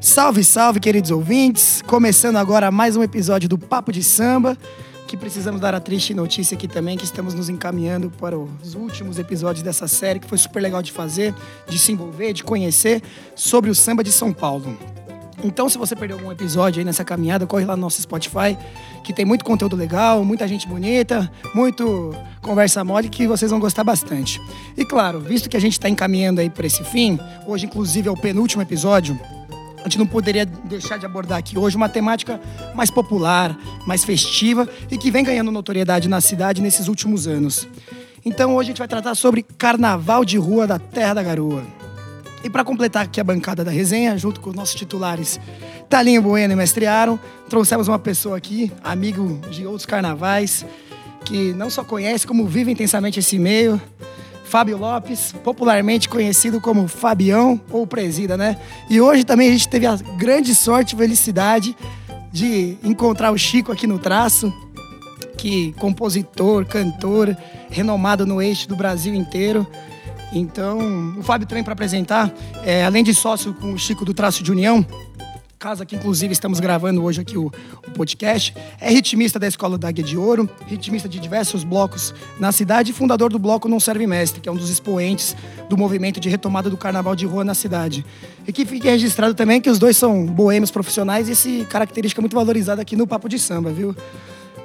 Salve, salve, queridos ouvintes! Começando agora mais um episódio do Papo de Samba, que precisamos dar a triste notícia aqui também, que estamos nos encaminhando para os últimos episódios dessa série, que foi super legal de fazer, de se envolver, de conhecer sobre o samba de São Paulo. Então, se você perdeu algum episódio aí nessa caminhada, corre lá no nosso Spotify, que tem muito conteúdo legal, muita gente bonita, muito conversa mole que vocês vão gostar bastante. E claro, visto que a gente está encaminhando aí para esse fim, hoje inclusive é o penúltimo episódio, a gente não poderia deixar de abordar aqui hoje uma temática mais popular, mais festiva e que vem ganhando notoriedade na cidade nesses últimos anos. Então hoje a gente vai tratar sobre Carnaval de Rua da Terra da Garoa. E para completar aqui a bancada da resenha, junto com os nossos titulares Talinho Bueno e Mestre Aaron, trouxemos uma pessoa aqui, amigo de outros carnavais, que não só conhece, como vive intensamente esse meio. Fábio Lopes, popularmente conhecido como Fabião ou Presida, né? E hoje também a gente teve a grande sorte e felicidade de encontrar o Chico aqui no traço, que compositor, cantor, renomado no eixo do Brasil inteiro. Então, o Fábio também para apresentar, é, além de sócio com o Chico do Traço de União, casa que inclusive estamos gravando hoje aqui o, o, podcast, é ritmista da Escola da Águia de Ouro, ritmista de diversos blocos na cidade e fundador do bloco Não Serve Mestre, que é um dos expoentes do movimento de retomada do carnaval de rua na cidade. E que fique registrado também que os dois são boêmios profissionais e essa característica muito valorizada aqui no Papo de Samba, viu?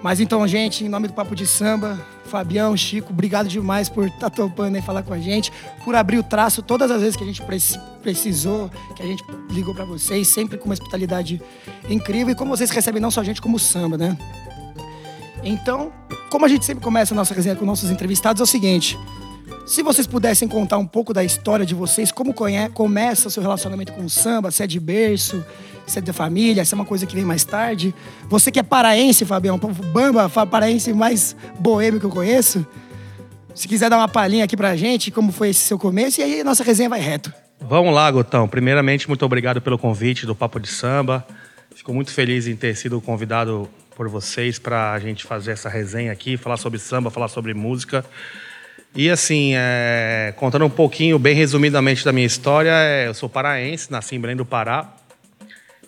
Mas então, gente, em nome do Papo de Samba, Fabião, Chico, obrigado demais por estar tá topando e falar com a gente, por abrir o traço todas as vezes que a gente precisou, que a gente ligou para vocês, sempre com uma hospitalidade incrível e como vocês recebem não só a gente, como o samba, né? Então, como a gente sempre começa a nossa resenha com nossos entrevistados, é o seguinte: se vocês pudessem contar um pouco da história de vocês, como começa o seu relacionamento com o samba, se é de berço, se é da família, se é uma coisa que vem mais tarde. Você que é paraense, Fabião, bamba, paraense mais boêmio que eu conheço. Se quiser dar uma palhinha aqui pra gente, como foi esse seu começo, e aí a nossa resenha vai reto. Vamos lá, Gotão. Primeiramente, muito obrigado pelo convite do Papo de Samba. Fico muito feliz em ter sido convidado por vocês para a gente fazer essa resenha aqui, falar sobre samba, falar sobre música. E assim, é, contando um pouquinho, bem resumidamente da minha história, é, eu sou paraense, nasci em Belém do Pará,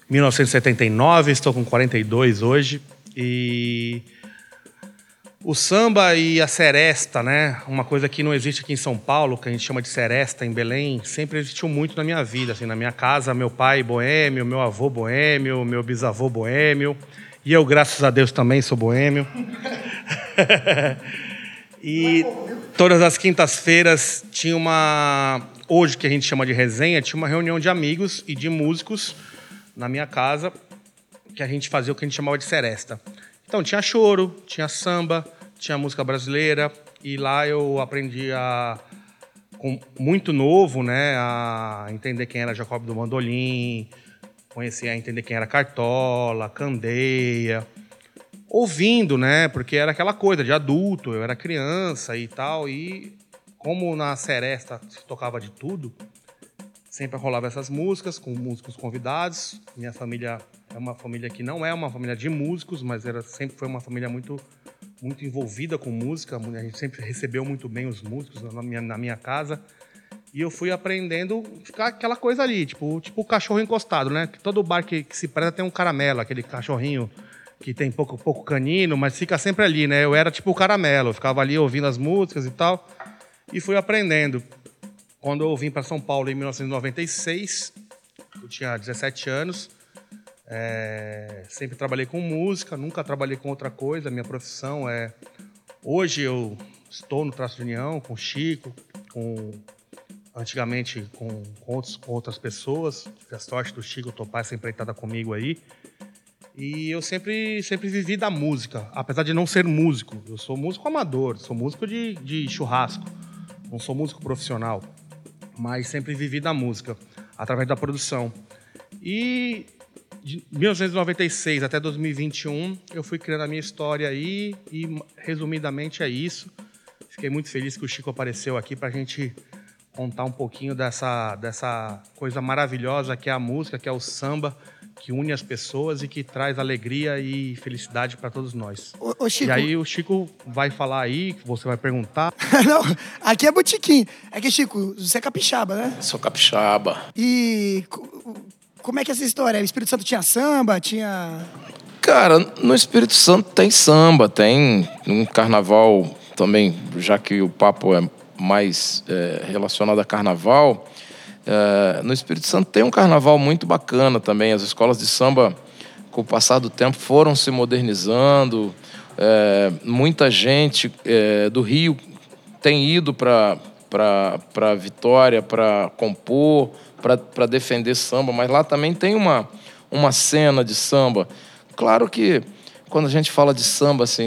1979, estou com 42 hoje. E o samba e a seresta, né? Uma coisa que não existe aqui em São Paulo, que a gente chama de seresta em Belém, sempre existiu muito na minha vida. Assim, na minha casa, meu pai boêmio, meu avô boêmio, meu bisavô boêmio. E eu, graças a Deus, também sou boêmio. e todas as quintas-feiras tinha uma. Hoje, que a gente chama de resenha, tinha uma reunião de amigos e de músicos na minha casa, que a gente fazia o que a gente chamava de seresta. Então, tinha choro, tinha samba, tinha música brasileira, e lá eu aprendi a. Com, muito novo, né, a entender quem era Jacob do Mandolim, conhecer a entender quem era Cartola, Candeia ouvindo, né? Porque era aquela coisa de adulto, eu era criança e tal. E como na Seresta se tocava de tudo, sempre rolava essas músicas com músicos convidados. Minha família é uma família que não é uma família de músicos, mas era sempre foi uma família muito muito envolvida com música. A gente sempre recebeu muito bem os músicos na minha, na minha casa. E eu fui aprendendo ficar aquela coisa ali, tipo, tipo o cachorro encostado, né? Que todo bar que, que se preza tem um caramelo, aquele cachorrinho que tem pouco, pouco canino, mas fica sempre ali, né? Eu era tipo o caramelo, eu ficava ali ouvindo as músicas e tal, e fui aprendendo. Quando eu vim para São Paulo em 1996, eu tinha 17 anos, é, sempre trabalhei com música, nunca trabalhei com outra coisa. Minha profissão é. Hoje eu estou no Traço de União com o Chico, com antigamente com, com, outros, com outras pessoas. Tive a sorte do Chico topar essa empreitada comigo aí. E eu sempre, sempre vivi da música, apesar de não ser músico. Eu sou músico amador, sou músico de, de churrasco, não sou músico profissional, mas sempre vivi da música, através da produção. E de 1996 até 2021, eu fui criando a minha história aí e, resumidamente, é isso. Fiquei muito feliz que o Chico apareceu aqui para a gente contar um pouquinho dessa, dessa coisa maravilhosa que é a música, que é o samba que une as pessoas e que traz alegria e felicidade para todos nós. Ô, ô, Chico... E aí o Chico vai falar aí, você vai perguntar. Não, aqui é botiquim. É que, Chico, você é capixaba, né? Sou capixaba. E como é que é essa história? O Espírito Santo tinha samba, tinha... Cara, no Espírito Santo tem samba, tem um carnaval também, já que o papo é mais é, relacionado a carnaval, é, no Espírito Santo tem um carnaval muito bacana também. As escolas de samba, com o passar do tempo, foram se modernizando. É, muita gente é, do Rio tem ido para Vitória para compor, para defender samba, mas lá também tem uma, uma cena de samba. Claro que quando a gente fala de samba, assim,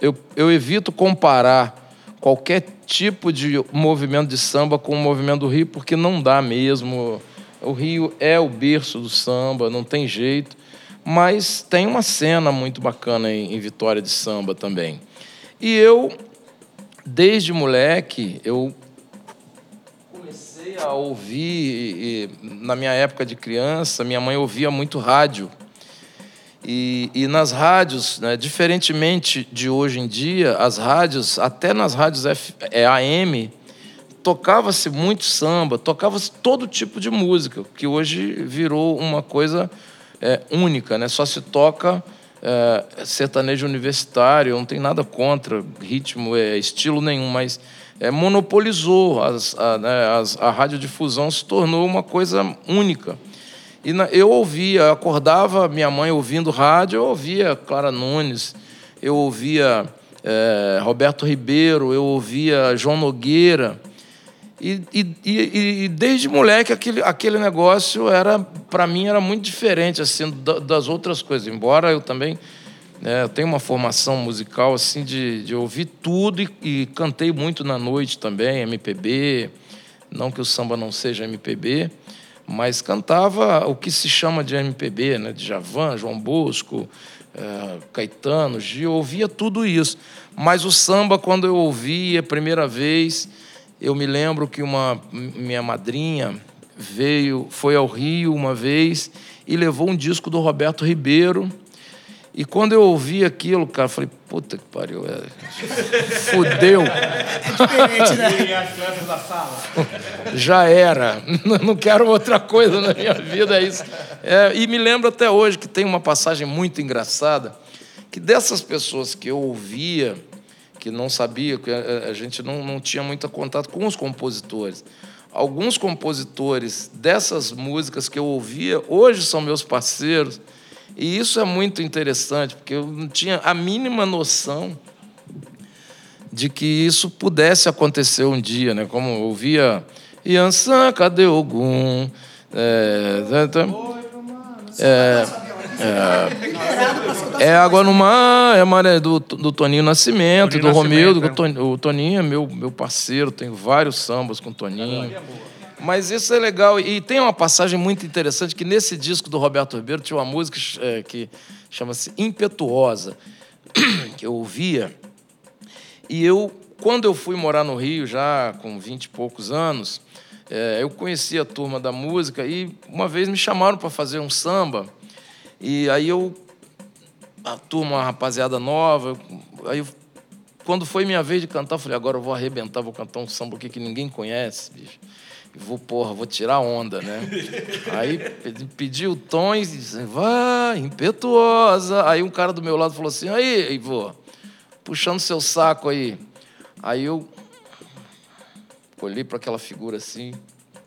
eu, eu evito comparar qualquer tipo de movimento de samba com o movimento do Rio, porque não dá mesmo. O Rio é o berço do samba, não tem jeito. Mas tem uma cena muito bacana em, em Vitória de samba também. E eu, desde moleque, eu comecei a ouvir, e, na minha época de criança, minha mãe ouvia muito rádio. E, e nas rádios, né, diferentemente de hoje em dia, as rádios, até nas rádios F, é, AM, tocava-se muito samba, tocava-se todo tipo de música, que hoje virou uma coisa é, única, né? só se toca é, sertanejo universitário, não tem nada contra ritmo, é, estilo nenhum, mas é, monopolizou, as, a, né, as, a radiodifusão se tornou uma coisa única. E na, eu ouvia, acordava minha mãe ouvindo rádio, eu ouvia Clara Nunes, eu ouvia é, Roberto Ribeiro, eu ouvia João Nogueira. E, e, e, e desde moleque aquele, aquele negócio era para mim era muito diferente assim das outras coisas. Embora eu também né, eu tenho uma formação musical assim de, de ouvir tudo e cantei muito na noite também MPB. Não que o samba não seja MPB, mas cantava o que se chama de MPB, né? de Javan, João Bosco, é, Caetano, Gil, ouvia tudo isso. Mas o samba, quando eu ouvia a primeira vez, eu me lembro que uma minha madrinha veio, foi ao Rio uma vez e levou um disco do Roberto Ribeiro e quando eu ouvi aquilo, cara, eu falei, puta que pariu, é... fudeu. Diferente, né? Já era. Não quero outra coisa na minha vida, é isso. É, e me lembro até hoje que tem uma passagem muito engraçada, que dessas pessoas que eu ouvia, que não sabia, que a gente não, não tinha muito contato com os compositores. Alguns compositores dessas músicas que eu ouvia, hoje são meus parceiros, e isso é muito interessante, porque eu não tinha a mínima noção de que isso pudesse acontecer um dia, né? Como eu ouvia Yansan, cadê Ogum? É, é, é, é, Água no Mar, é maré do, do Toninho Nascimento, do Romildo. O Toninho é meu, meu parceiro, tenho vários sambas com o Toninho. Mas isso é legal. E tem uma passagem muito interessante que nesse disco do Roberto Ribeiro tinha uma música é, que chama-se Impetuosa, que eu ouvia. E eu, quando eu fui morar no Rio, já com vinte e poucos anos, é, eu conheci a turma da música e uma vez me chamaram para fazer um samba. E aí eu, a turma, uma rapaziada nova, aí eu, quando foi minha vez de cantar, eu falei, agora eu vou arrebentar, vou cantar um samba aqui que ninguém conhece, bicho vou, porra, vou tirar onda, né? Aí pedi o tom e disse, vai, impetuosa. Aí um cara do meu lado falou assim, aí, Ivo, puxando seu saco aí. Aí eu olhei para aquela figura assim.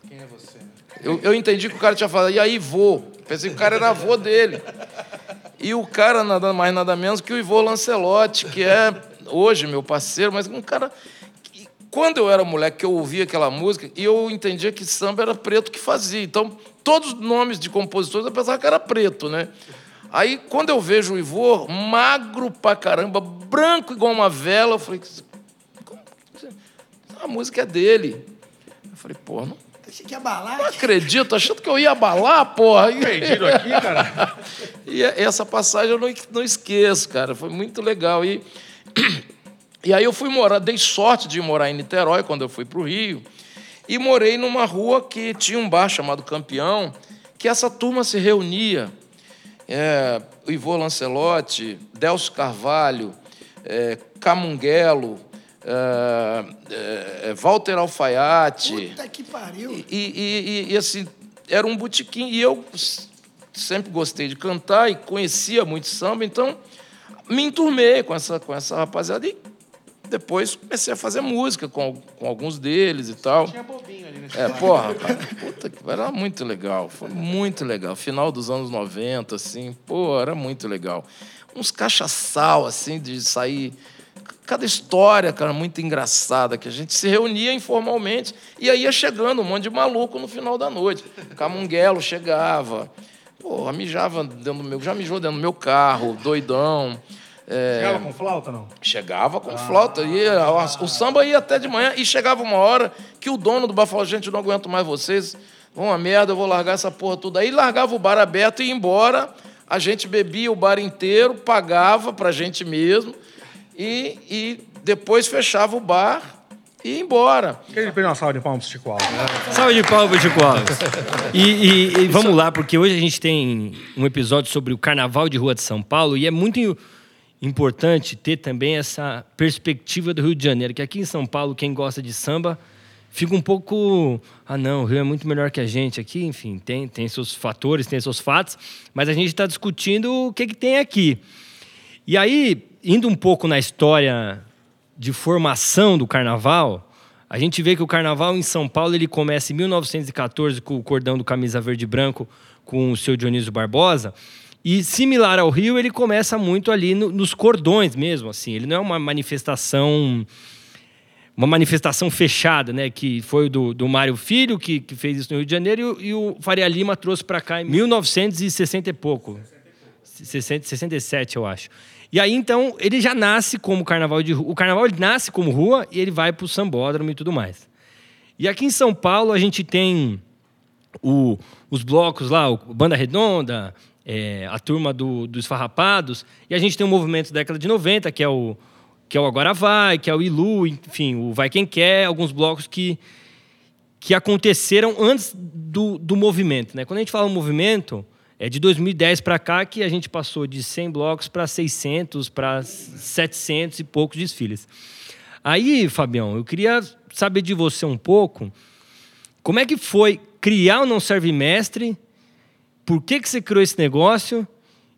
Quem é você? Eu, eu entendi que o cara tinha falado, e aí, vô? Pensei que o cara era avô dele. E o cara, nada mais, nada menos que o Ivo Lancelotti, que é hoje meu parceiro, mas um cara quando eu era moleque, que eu ouvia aquela música, e eu entendia que samba era preto que fazia. Então, todos os nomes de compositores eu pensava que era preto, né? Aí, quando eu vejo o Ivor, magro pra caramba, branco igual uma vela, eu falei, a música é dele. Eu falei, pô, não, Achei que ia abalar. Não acredito, achando que eu ia abalar, porra. Perdido aqui, cara. e essa passagem eu não, não esqueço, cara. Foi muito legal. E e aí eu fui morar, dei sorte de morar em Niterói quando eu fui para o Rio, e morei numa rua que tinha um bar chamado Campeão, que essa turma se reunia. É, o Ivo Lancelotti, Delcio Carvalho, é, Camunguelo, é, é, é Walter Alfaiate. Puta que pariu. E, e, e, e assim, era um botequim. E eu sempre gostei de cantar e conhecia muito samba, então me enturmei com essa, com essa rapaziada e depois comecei a fazer música com, com alguns deles e tal. Tinha bobinho ali nesse É, porra, cara, puta que era muito legal, foi muito legal. Final dos anos 90, assim, pô, era muito legal. Uns cachaçal, assim, de sair cada história, cara, muito engraçada, que a gente se reunia informalmente e aí ia chegando um monte de maluco no final da noite. Camunguelo chegava, pô, mijava dentro do meu, já mijou dentro do meu carro, doidão. É, chegava com flauta, não? Chegava com ah. flauta. Ia, o samba ia até de manhã e chegava uma hora que o dono do bar falou, gente, eu não aguento mais vocês, vão uma merda, eu vou largar essa porra toda. Aí largava o bar aberto e ia embora, a gente bebia o bar inteiro, pagava pra gente mesmo, e, e depois fechava o bar e ia embora. Queria pedir uma salva de palmas pro Chico Alves. Né? Salve de palmas pro Chico Alves. E, e, e vamos lá, porque hoje a gente tem um episódio sobre o Carnaval de Rua de São Paulo e é muito importante ter também essa perspectiva do Rio de Janeiro, que aqui em São Paulo, quem gosta de samba fica um pouco. Ah, não, o Rio é muito melhor que a gente aqui. Enfim, tem, tem seus fatores, tem seus fatos, mas a gente está discutindo o que, que tem aqui. E aí, indo um pouco na história de formação do carnaval, a gente vê que o carnaval em São Paulo ele começa em 1914 com o cordão do camisa verde e branco com o seu Dionísio Barbosa. E similar ao Rio, ele começa muito ali no, nos cordões mesmo, assim. Ele não é uma manifestação uma manifestação fechada, né? Que foi do, do Mário Filho, que, que fez isso no Rio de Janeiro, e, e o Faria Lima trouxe para cá em 1960 e pouco. 60, 67, eu acho. E aí, então, ele já nasce como carnaval de rua. O carnaval nasce como rua e ele vai para o sambódromo e tudo mais. E aqui em São Paulo, a gente tem o, os blocos lá, o Banda Redonda, é, a turma do, dos Farrapados, e a gente tem um movimento da década de 90, que é o, que é o Agora Vai, que é o Ilu, enfim, o Vai Quem Quer, alguns blocos que, que aconteceram antes do, do movimento. Né? Quando a gente fala movimento, é de 2010 para cá que a gente passou de 100 blocos para 600, para 700 e poucos desfiles. Aí, Fabião, eu queria saber de você um pouco como é que foi criar o Não Serve Mestre, por que, que você criou esse negócio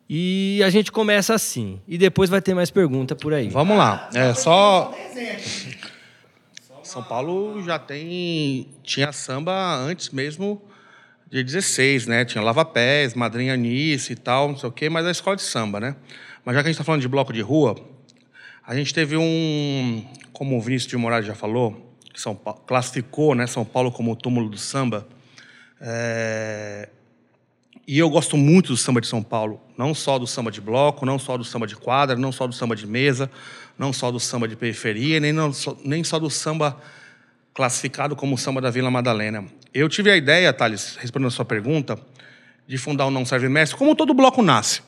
e a gente começa assim. E depois vai ter mais pergunta por aí. Vamos lá. É só. São Paulo já tem. Tinha samba antes mesmo de 16, né? Tinha Lava Pés, Madrinha Nice e tal, não sei o quê, mas é a escola de samba, né? Mas já que a gente está falando de bloco de rua, a gente teve um, como o Vinícius de Moraes já falou, São Paulo, classificou né, São Paulo como o túmulo do samba. É, e eu gosto muito do samba de São Paulo, não só do samba de bloco, não só do samba de quadra, não só do samba de mesa, não só do samba de periferia, nem, não, nem só do samba classificado como samba da Vila Madalena. Eu tive a ideia, Thales, respondendo a sua pergunta, de fundar o Não Serve Mestre, como todo bloco nasce.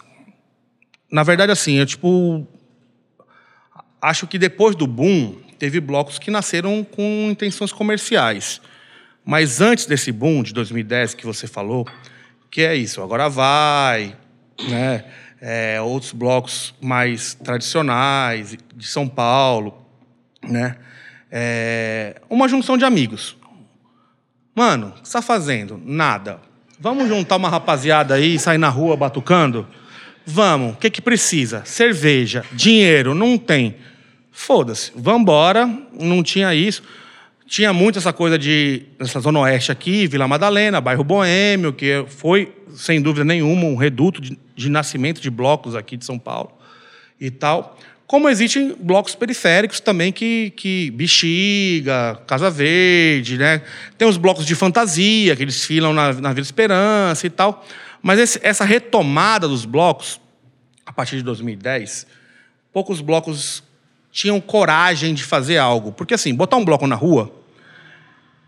Na verdade, assim, eu tipo. Acho que depois do boom, teve blocos que nasceram com intenções comerciais. Mas antes desse boom de 2010 que você falou, que é isso, agora vai, né? É, outros blocos mais tradicionais de São Paulo, né? É uma junção de amigos. Mano, o que você está fazendo? Nada. Vamos juntar uma rapaziada aí sair na rua batucando? Vamos. O que, que precisa? Cerveja, dinheiro, não tem. Foda-se, vambora. Não tinha isso. Tinha muito essa coisa de. essa Zona Oeste aqui, Vila Madalena, bairro Boêmio, que foi, sem dúvida nenhuma, um reduto de, de nascimento de blocos aqui de São Paulo e tal. Como existem blocos periféricos também que, que Bexiga, Casa Verde, né? Tem os blocos de fantasia, que eles filam na, na Vila Esperança e tal. Mas esse, essa retomada dos blocos, a partir de 2010, poucos blocos tinham coragem de fazer algo. Porque, assim, botar um bloco na rua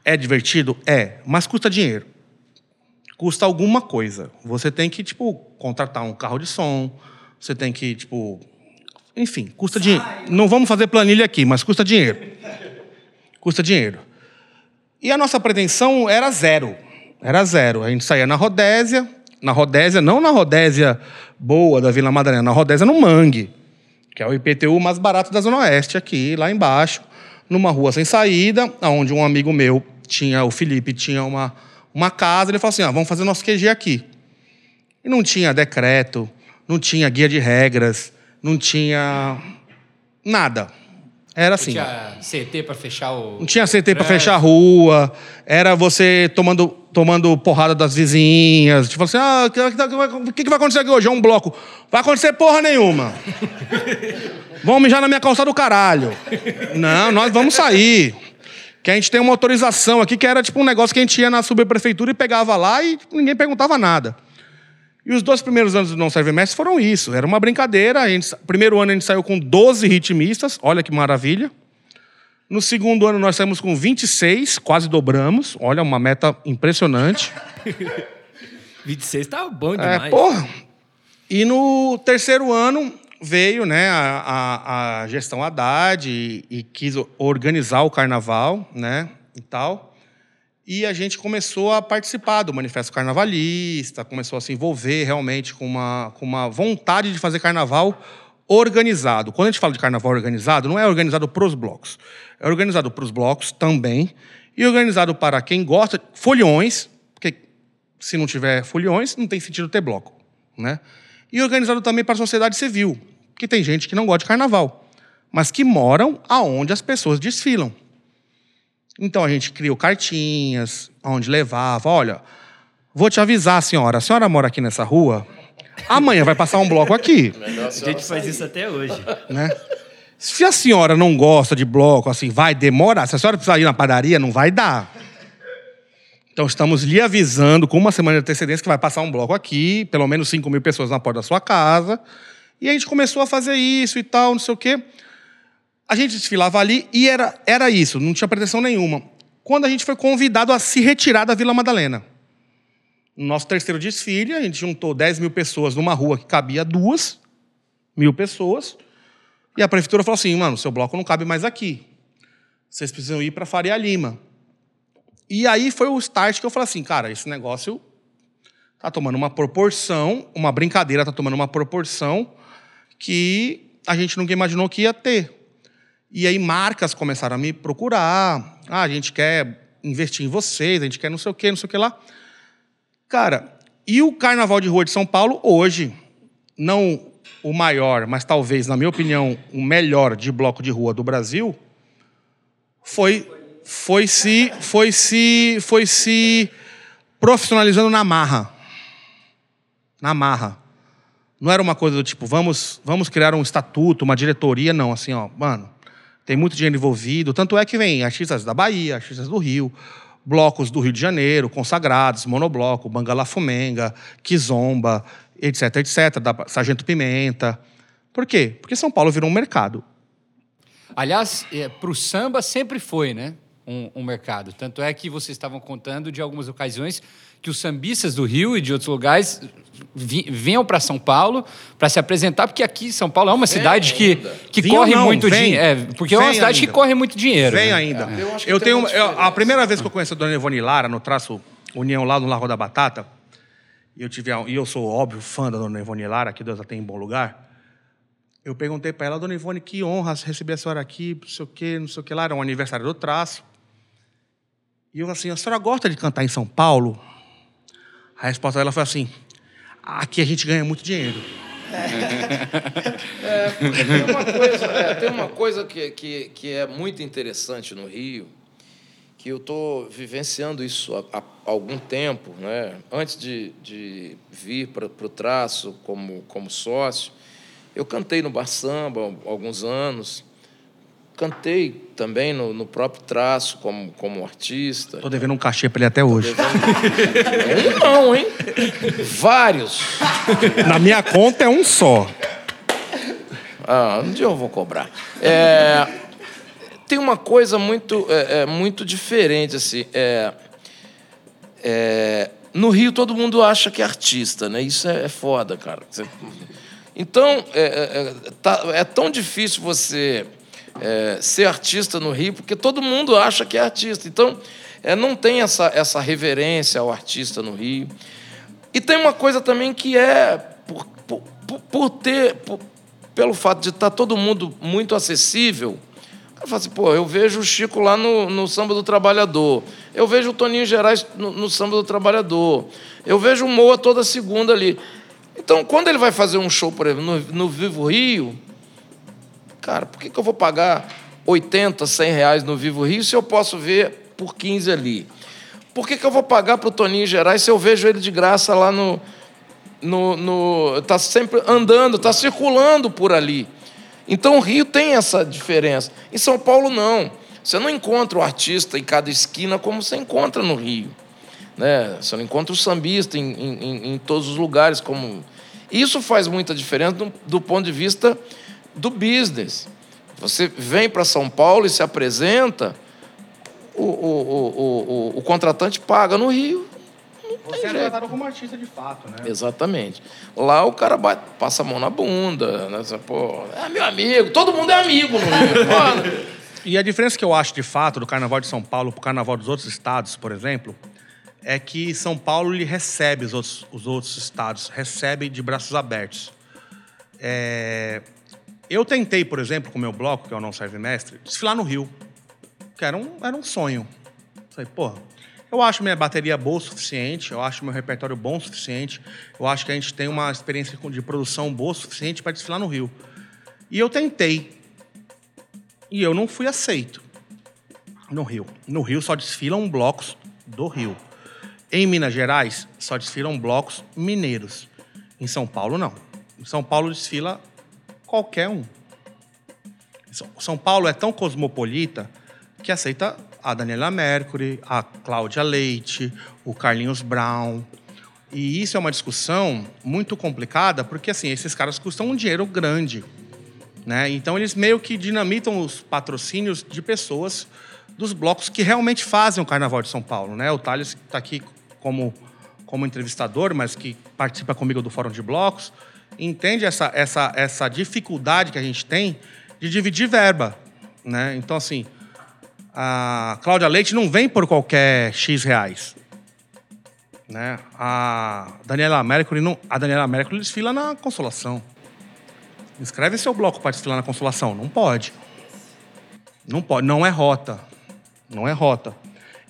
é divertido? É, mas custa dinheiro. Custa alguma coisa. Você tem que, tipo, contratar um carro de som, você tem que, tipo, enfim, custa dinheiro. Não vamos fazer planilha aqui, mas custa dinheiro. Custa dinheiro. E a nossa pretensão era zero. Era zero. A gente saía na Rodésia, na Rodésia, não na Rodésia boa da Vila Madalena, na Rodésia no Mangue, que é o IPTU mais barato da Zona Oeste, aqui, lá embaixo, numa rua sem saída, onde um amigo meu tinha, o Felipe, tinha uma, uma casa, ele falou assim: ah, vamos fazer nosso QG aqui. E não tinha decreto, não tinha guia de regras, não tinha nada. Era assim. Não tinha CT para fechar o. Não tinha CT para fechar a rua. Era você tomando, tomando porrada das vizinhas. Tipo assim, ah, o que, que vai acontecer aqui hoje? É um bloco. Vai acontecer porra nenhuma. Vão mijar na minha calça do caralho. Não, nós vamos sair. Que a gente tem uma autorização aqui que era tipo um negócio que a gente ia na subprefeitura e pegava lá e ninguém perguntava nada. E os dois primeiros anos do Não Serve Mestre foram isso. Era uma brincadeira. A gente, primeiro ano a gente saiu com 12 ritmistas, olha que maravilha. No segundo ano nós saímos com 26, quase dobramos. Olha, uma meta impressionante. 26 tá bom demais. É, porra. E no terceiro ano veio né, a, a, a gestão Haddad e, e quis organizar o carnaval né, e tal. E a gente começou a participar do Manifesto Carnavalista, começou a se envolver realmente com uma, com uma vontade de fazer carnaval organizado. Quando a gente fala de carnaval organizado, não é organizado para os blocos. É organizado para os blocos também, e organizado para quem gosta, foliões, porque se não tiver foliões, não tem sentido ter bloco. Né? E organizado também para a sociedade civil, que tem gente que não gosta de carnaval, mas que moram aonde as pessoas desfilam. Então a gente criou cartinhas, onde levava, olha, vou te avisar, senhora, a senhora mora aqui nessa rua, amanhã vai passar um bloco aqui. A gente faz isso até hoje. Né? Se a senhora não gosta de bloco, assim, vai demorar. Se a senhora precisar ir na padaria, não vai dar. Então estamos lhe avisando com uma semana de antecedência que vai passar um bloco aqui, pelo menos 5 mil pessoas na porta da sua casa. E a gente começou a fazer isso e tal, não sei o quê. A gente desfilava ali e era, era isso, não tinha pretensão nenhuma. Quando a gente foi convidado a se retirar da Vila Madalena. No nosso terceiro desfile, a gente juntou 10 mil pessoas numa rua que cabia duas mil pessoas. E a prefeitura falou assim: mano, seu bloco não cabe mais aqui. Vocês precisam ir para Faria Lima. E aí foi o start que eu falei assim: cara, esse negócio tá tomando uma proporção, uma brincadeira tá tomando uma proporção que a gente nunca imaginou que ia ter. E aí marcas começaram a me procurar. Ah, a gente quer investir em vocês, a gente quer não sei o quê, não sei o que lá. Cara, e o Carnaval de Rua de São Paulo hoje, não o maior, mas talvez, na minha opinião, o melhor de bloco de rua do Brasil, foi foi se foi se foi se profissionalizando na marra. Na marra. Não era uma coisa do tipo, vamos, vamos criar um estatuto, uma diretoria, não, assim, ó, mano, tem muito dinheiro envolvido. Tanto é que vem artistas da Bahia, artistas do Rio, blocos do Rio de Janeiro, consagrados, monobloco, Bangala Fumenga, Kizomba, etc, etc, da Sargento Pimenta. Por quê? Porque São Paulo virou um mercado. Aliás, é, para o samba sempre foi, né? Um, um mercado. Tanto é que vocês estavam contando de algumas ocasiões que os sambistas do Rio e de outros lugares venham para São Paulo para se apresentar, porque aqui São Paulo é uma cidade que, que corre não, muito dinheiro. É, porque é uma cidade ainda. que corre muito dinheiro. Vem né? ainda. É. Eu, eu tenho eu, a primeira vez que eu conheci a Dona Ivone Lara no traço União lá no Largo da Batata, e eu tive e eu sou óbvio fã da Dona Ivone Lara, que Deus a tem em bom lugar. Eu perguntei para ela, Dona Ivone, que honra receber a senhora aqui, não sei o quê, não sei o que lá, era um aniversário do traço. E eu assim, a senhora gosta de cantar em São Paulo? A resposta dela foi assim: aqui a gente ganha muito dinheiro. É, tem uma coisa, é, tem uma coisa que, que, que é muito interessante no Rio, que eu estou vivenciando isso há, há, algum tempo, né? antes de, de vir para o traço como, como sócio. Eu cantei no Bar Samba há alguns anos, Cantei também no, no, próprio traço como, como artista. Tô devendo um cachê para ele até hoje. Devendo... um não, hein? Vários. Na minha conta é um só. Ah, um dia eu vou cobrar. É, tem uma coisa muito, é, é, muito diferente, assim. É, é, no Rio todo mundo acha que é artista, né? Isso é, é foda, cara. Então, é, tá, é tão difícil você é, ser artista no Rio, porque todo mundo acha que é artista. Então, é, não tem essa, essa reverência ao artista no Rio. E tem uma coisa também que é, por, por, por ter, por, pelo fato de estar todo mundo muito acessível, Eu falo assim, pô, eu vejo o Chico lá no, no Samba do Trabalhador. Eu vejo o Toninho Gerais no, no Samba do Trabalhador. Eu vejo o Moa toda segunda ali. Então, quando ele vai fazer um show, por exemplo, no, no Vivo Rio, cara, por que, que eu vou pagar 80, 100 reais no Vivo Rio se eu posso ver por 15 ali? Por que, que eu vou pagar para o Toninho Gerais se eu vejo ele de graça lá no. no, no tá sempre andando, está circulando por ali. Então o Rio tem essa diferença. Em São Paulo, não. Você não encontra o artista em cada esquina como você encontra no Rio. Né? Você não encontra o sambista em, em, em todos os lugares. como Isso faz muita diferença do, do ponto de vista do business. Você vem para São Paulo e se apresenta, o, o, o, o, o contratante paga no Rio. Você é tratado como artista de fato, né? Exatamente. Lá o cara bate, passa a mão na bunda, né? Pô, é meu amigo, todo mundo é amigo no Rio. e a diferença que eu acho de fato do Carnaval de São Paulo para o Carnaval dos outros estados, por exemplo, é que São Paulo ele recebe os outros, os outros estados, recebe de braços abertos. É... Eu tentei, por exemplo, com o meu bloco, que é o Não Serve Mestre, desfilar no Rio, que era um, era um sonho. Falei, porra, eu acho minha bateria boa o suficiente, eu acho meu repertório bom o suficiente, eu acho que a gente tem uma experiência de produção boa o suficiente para desfilar no Rio. E eu tentei. E eu não fui aceito no Rio. No Rio só desfilam blocos do Rio. Em Minas Gerais, só desfilam blocos mineiros. Em São Paulo, não. Em São Paulo desfila qualquer um. São Paulo é tão cosmopolita que aceita a Daniela Mercury, a Cláudia Leite, o Carlinhos Brown. E isso é uma discussão muito complicada, porque assim, esses caras custam um dinheiro grande. Né? Então eles meio que dinamitam os patrocínios de pessoas dos blocos que realmente fazem o Carnaval de São Paulo. Né? O Thales está aqui como, como entrevistador, mas que participa comigo do Fórum de Blocos, entende essa, essa, essa dificuldade que a gente tem de dividir verba. Né? Então, assim, a Cláudia Leite não vem por qualquer X reais. Né? A Daniela Mercury, não, a Daniela Mercury desfila na Consolação. Escreve seu bloco para desfilar na Consolação. Não pode. Não pode. Não é rota. Não é rota.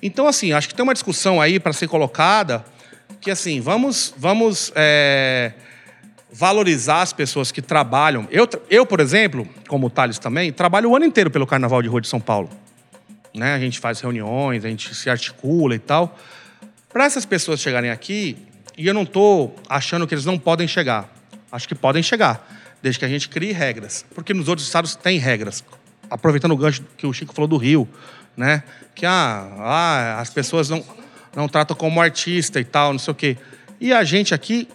Então, assim, acho que tem uma discussão aí para ser colocada que, assim, vamos, vamos é, valorizar as pessoas que trabalham. Eu, eu, por exemplo, como o Thales também, trabalho o ano inteiro pelo Carnaval de Rua de São Paulo. Né? A gente faz reuniões, a gente se articula e tal. Para essas pessoas chegarem aqui, e eu não estou achando que eles não podem chegar. Acho que podem chegar, desde que a gente crie regras. Porque nos outros estados tem regras. Aproveitando o gancho que o Chico falou do Rio, né? Que ah, ah, as pessoas não, não tratam como artista e tal, não sei o quê. E a gente aqui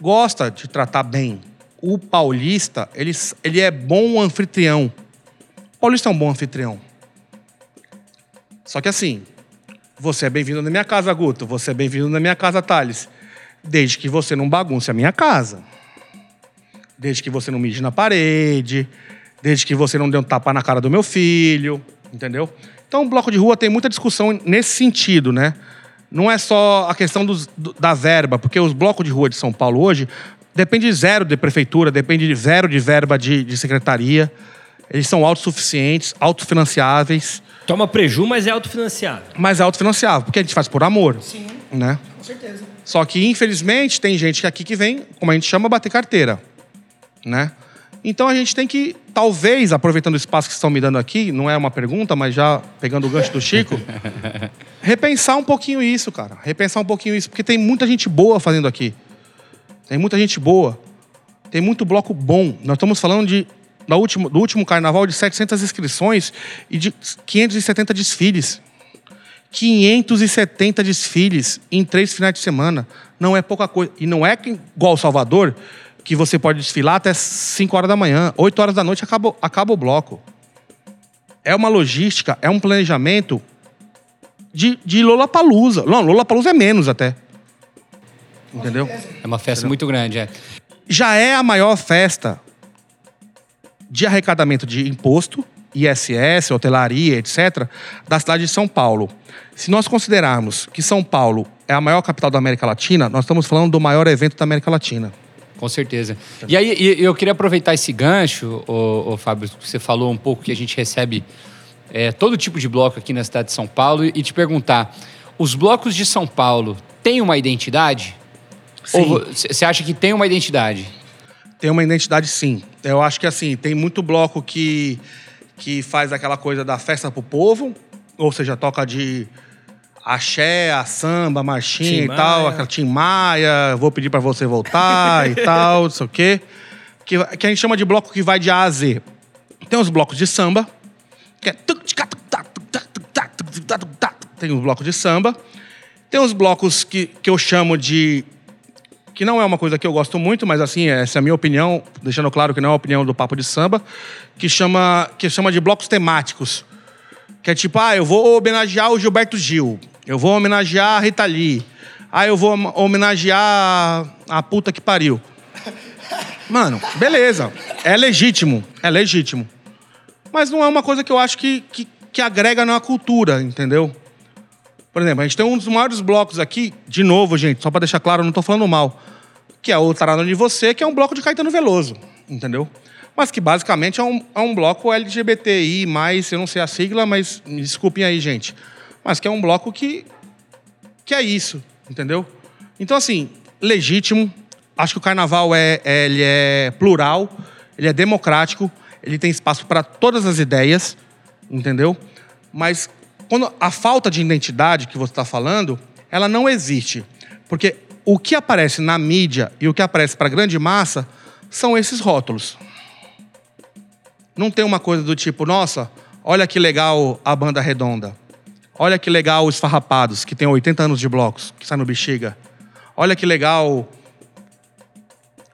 gosta de tratar bem. O paulista, ele, ele é bom anfitrião. O paulista é um bom anfitrião. Só que assim, você é bem-vindo na minha casa, Guto. Você é bem-vindo na minha casa, Thales. Desde que você não bagunce a minha casa. Desde que você não mide na parede. Desde que você não dê um tapa na cara do meu filho. Entendeu? Então, o bloco de rua tem muita discussão nesse sentido, né? Não é só a questão dos, da verba, porque os blocos de rua de São Paulo hoje depende zero de prefeitura, depende de zero de verba de, de secretaria. Eles são autossuficientes, autofinanciáveis. Toma preju, mas é autofinanciável. Mas é autofinanciável, porque a gente faz por amor. Sim, né? com certeza. Só que, infelizmente, tem gente aqui que vem, como a gente chama, bater carteira. Né? Então a gente tem que, talvez, aproveitando o espaço que estão me dando aqui, não é uma pergunta, mas já pegando o gancho do Chico, repensar um pouquinho isso, cara. Repensar um pouquinho isso, porque tem muita gente boa fazendo aqui. Tem muita gente boa. Tem muito bloco bom. Nós estamos falando de, do, último, do último carnaval de 700 inscrições e de 570 desfiles. 570 desfiles em três finais de semana. Não é pouca coisa. E não é que, igual Salvador, que você pode desfilar até 5 horas da manhã, 8 horas da noite acaba, acaba o bloco. É uma logística, é um planejamento de, de Lollapalooza. Não, Lollapalooza é menos até. Entendeu? É uma festa Entendeu? muito grande, é. Já é a maior festa de arrecadamento de imposto, ISS, hotelaria, etc., da cidade de São Paulo. Se nós considerarmos que São Paulo é a maior capital da América Latina, nós estamos falando do maior evento da América Latina. Com certeza. E aí, eu queria aproveitar esse gancho, ô, ô Fábio, que você falou um pouco que a gente recebe é, todo tipo de bloco aqui na cidade de São Paulo e te perguntar: os blocos de São Paulo têm uma identidade? Sim. Ou você acha que tem uma identidade? Tem uma identidade, sim. Eu acho que assim, tem muito bloco que, que faz aquela coisa da festa pro povo, ou seja, toca de axé, a samba, marchinha Tim e tal, Maia. aquela Tim Maia, vou pedir pra você voltar e tal, não sei o quê. Que, que a gente chama de bloco que vai de A a Z. Tem os blocos de samba, que é. Tem os blocos de samba. Tem os blocos que, que eu chamo de que não é uma coisa que eu gosto muito, mas assim, essa é a minha opinião, deixando claro que não é a opinião do Papo de Samba, que chama, que chama de blocos temáticos. Que é tipo, ah, eu vou homenagear o Gilberto Gil, eu vou homenagear a Rita Lee, ah, eu vou hom- homenagear a puta que pariu. Mano, beleza, é legítimo, é legítimo. Mas não é uma coisa que eu acho que, que, que agrega na cultura, entendeu? Por exemplo, a gente tem um dos maiores blocos aqui, de novo, gente, só pra deixar claro, não tô falando mal, que é o Tarado de Você, que é um bloco de Caetano Veloso, entendeu? Mas que basicamente é um, é um bloco LGBTI, mais, eu não sei a sigla, mas me desculpem aí, gente. Mas que é um bloco que, que é isso, entendeu? Então, assim, legítimo. Acho que o carnaval é, é- ele é plural, ele é democrático, ele tem espaço para todas as ideias, entendeu? Mas quando a falta de identidade que você está falando, ela não existe. Porque o que aparece na mídia e o que aparece para a grande massa são esses rótulos. Não tem uma coisa do tipo, nossa, olha que legal a banda redonda. Olha que legal os farrapados, que tem 80 anos de blocos, que sai no bexiga. Olha que legal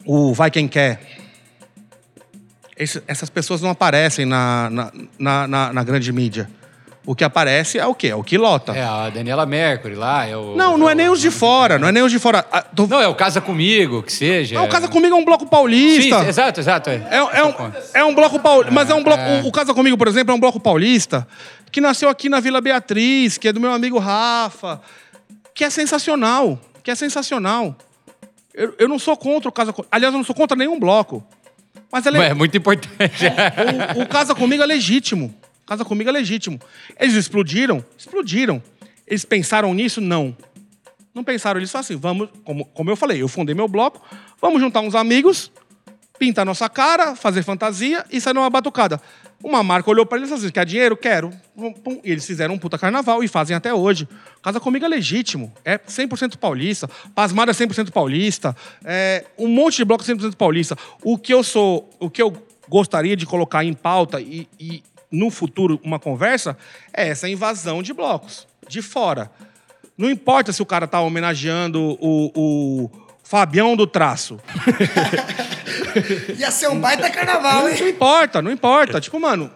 o Vai Quem Quer. Esse- essas pessoas não aparecem na, na, na, na- na grande mídia. O que aparece é o quê? É o que lota. É a Daniela Mercury lá, é o. Não, não é nem os de fora, não é nem os de fora. Ah, tô- Não, é o Casa Comigo, que seja. Não, o Casa Comigo é um bloco paulista. Sim, exato, exato. É, É, é um, é um bloco paulista. Mas é um bloco. O, o Casa Comigo, por exemplo, é um bloco paulista que nasceu aqui na Vila Beatriz, que é do meu amigo Rafa, que é sensacional. Que é sensacional. Eu, eu não sou contra o Casa Comigo. Aliás, eu não sou contra nenhum bloco. Mas é, é muito importante. o, o Casa Comigo é legítimo. Casa Comigo é legítimo. Eles explodiram? Explodiram. Eles pensaram nisso? Não. Não pensaram nisso assim, vamos, como, como eu falei, eu fundei meu bloco, vamos juntar uns amigos, pintar nossa cara, fazer fantasia e sair numa batucada. Uma marca olhou pra eles e assim, quer dinheiro? Quero. E eles fizeram um puta carnaval e fazem até hoje. Casa Comigo é legítimo, é 100% paulista, Pasmada é 100% paulista, é um monte de bloco 100% paulista. O que eu sou, o que eu gostaria de colocar em pauta e, e no futuro uma conversa é essa invasão de blocos, de fora. Não importa se o cara tá homenageando o, o Fabião do Traço. Ia ser um baita carnaval, Não hein? importa, não importa. Tipo, mano,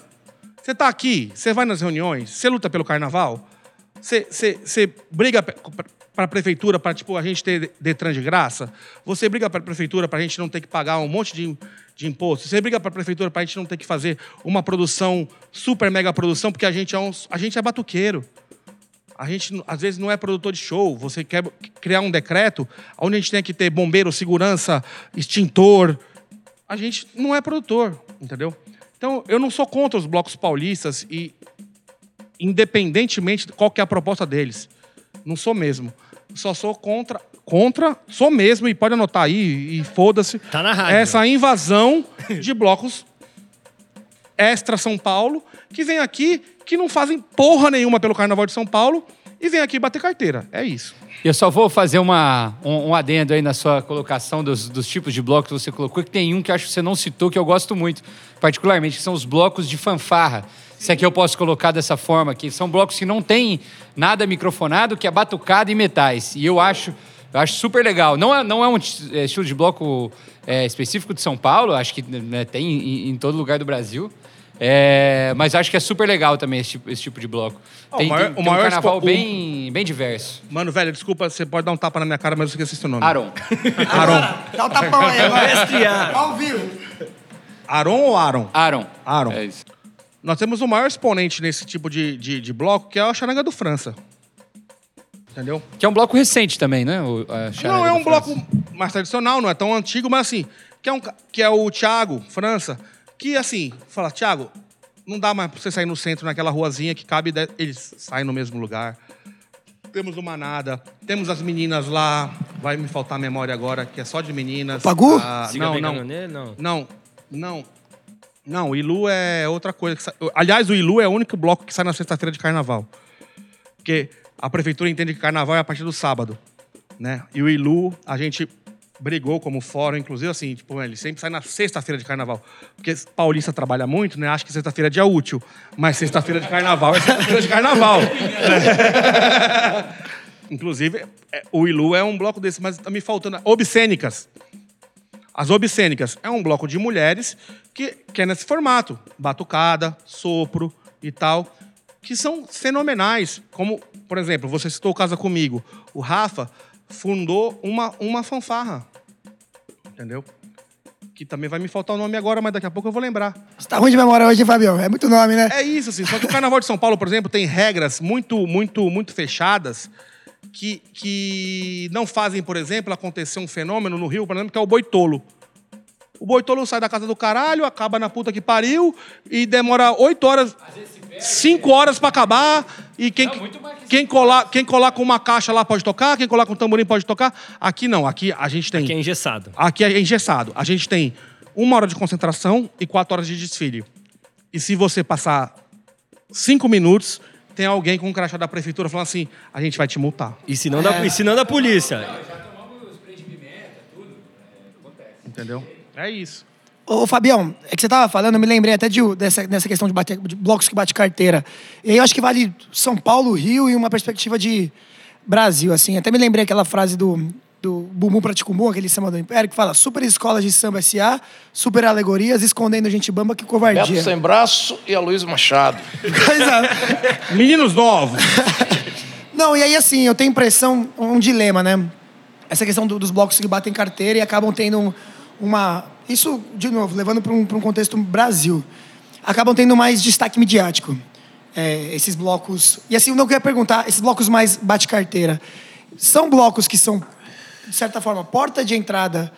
você tá aqui, você vai nas reuniões, você luta pelo carnaval, você briga pra- pra prefeitura pra, tipo, a gente ter Detran de graça, você briga pra prefeitura pra gente não ter que pagar um monte de, de imposto, você briga pra prefeitura pra gente não ter que fazer uma produção, super mega produção, porque a gente é, um, a gente é batuqueiro. A gente, às vezes, não é produtor de show. Você quer criar um decreto onde a gente tem que ter bombeiro, segurança, extintor. A gente não é produtor, entendeu? Então, eu não sou contra os blocos paulistas e, independentemente de qual que é a proposta deles. Não sou mesmo. Só sou contra, contra, sou mesmo, e pode anotar aí, e foda-se. Tá na rádio. Essa invasão de blocos extra São Paulo, que vem aqui, que não fazem porra nenhuma pelo Carnaval de São Paulo, e vem aqui bater carteira. É isso. Eu só vou fazer uma, um, um adendo aí na sua colocação dos, dos tipos de blocos que você colocou, que tem um que acho que você não citou, que eu gosto muito, particularmente, que são os blocos de fanfarra. Se é que eu posso colocar dessa forma, que são blocos que não tem nada microfonado, que é batucada e metais. E eu acho, eu acho super legal. Não é, não é um é, estilo de bloco é, específico de São Paulo, acho que né, tem em, em todo lugar do Brasil. É, mas acho que é super legal também esse tipo, esse tipo de bloco. Ah, o Tem, maior- tem- o tem maior um carnaval expo- o- bem, bem diverso. Mano, velho, desculpa, você pode dar um tapa na minha cara, mas eu esqueci seu nome. Aron. Aron. Dá o tapão aí agora. Ao vivo. Aron ou Aaron? Aaron. Aaron. É isso. Nós temos o maior exponente nesse tipo de, de, de bloco, que é a Charanga do França. Entendeu? Que é um bloco recente também, né? O, não é um França. bloco mais tradicional, não é tão antigo, mas assim, que é, um, que é o Thiago França, que assim, fala, Thiago, Não dá mais pra você sair no centro, naquela ruazinha que cabe. de- Eles saem no mesmo lugar. Temos o Manada, temos as meninas lá. Vai me faltar a memória agora, que é só de meninas. Pagu? Ah, não, não. Não. Não, não. Não, o Ilu é outra coisa. sa- Aliás, o Ilu é o único bloco que sai na sexta-feira de carnaval. Porque a prefeitura entende que carnaval é a partir do sábado. Né? E o Ilu, a gente brigou como fórum, inclusive assim, tipo, ele sempre sai na sexta-feira de carnaval. Porque paulista trabalha muito, né? Acha que sexta-feira é dia útil. Mas sexta-feira de carnaval é sexta-feira de carnaval. inclusive, é, o Ilu é um bloco desse, mas tá me faltando. Obscênicas. As obscênicas é um bloco de mulheres que, que é nesse formato. Batucada, sopro e tal. Que são fenomenais. Como, por exemplo, você citou Casa Comigo. O Rafa fundou uma, uma fanfarra. Entendeu? Que também vai me faltar o nome agora, mas daqui a pouco eu vou lembrar. Você tá ruim de memória hoje, Fabião? É muito nome, né? É isso, assim. Só que o Carnaval de São Paulo, por exemplo, tem regras muito, muito, muito fechadas que, que não fazem, por exemplo, acontecer um fenômeno no Rio, por exemplo, que é o boitolo. O boitolo sai da casa do caralho, acaba na puta que pariu e demora oito horas, cinco horas pra acabar. E quem, quem, colar, quem colar com uma caixa lá pode tocar, quem colar com um tamborim pode tocar. Aqui não, aqui a gente tem. Que é engessado. Aqui é engessado. A gente tem uma hora de concentração e quatro horas de desfile. E se você passar cinco minutos, tem alguém com um crachá da prefeitura falando assim: a gente vai te multar. E se não, da, e se não da polícia? Entendeu? É isso. Ô, Fabião, é que você tava falando, eu me lembrei até de, dessa, dessa questão de, bater- de blocos que bate carteira. E aí eu acho que vale São Paulo, Rio e uma perspectiva de Brasil, assim. Até me lembrei aquela frase do, do Bumbum Praticumum, aquele samba do Império, que fala super escolas de samba S.A., super alegorias, escondendo gente bamba, que Beto covardia. Sem Braço e Aloysio Machado. Coisa- Meninos novos. Não, e aí assim, eu tenho impressão, um dilema, né? Essa questão do- dos blocos que batem carteira e acabam tendo um- uma. Isso, de novo, levando para um, pra um contexto Brasil. Acabam tendo mais destaque midiático. é, esses blocos. E assim, eu não queria perguntar, esses blocos mais bate-carteira. São blocos que são, de certa forma, porta de entrada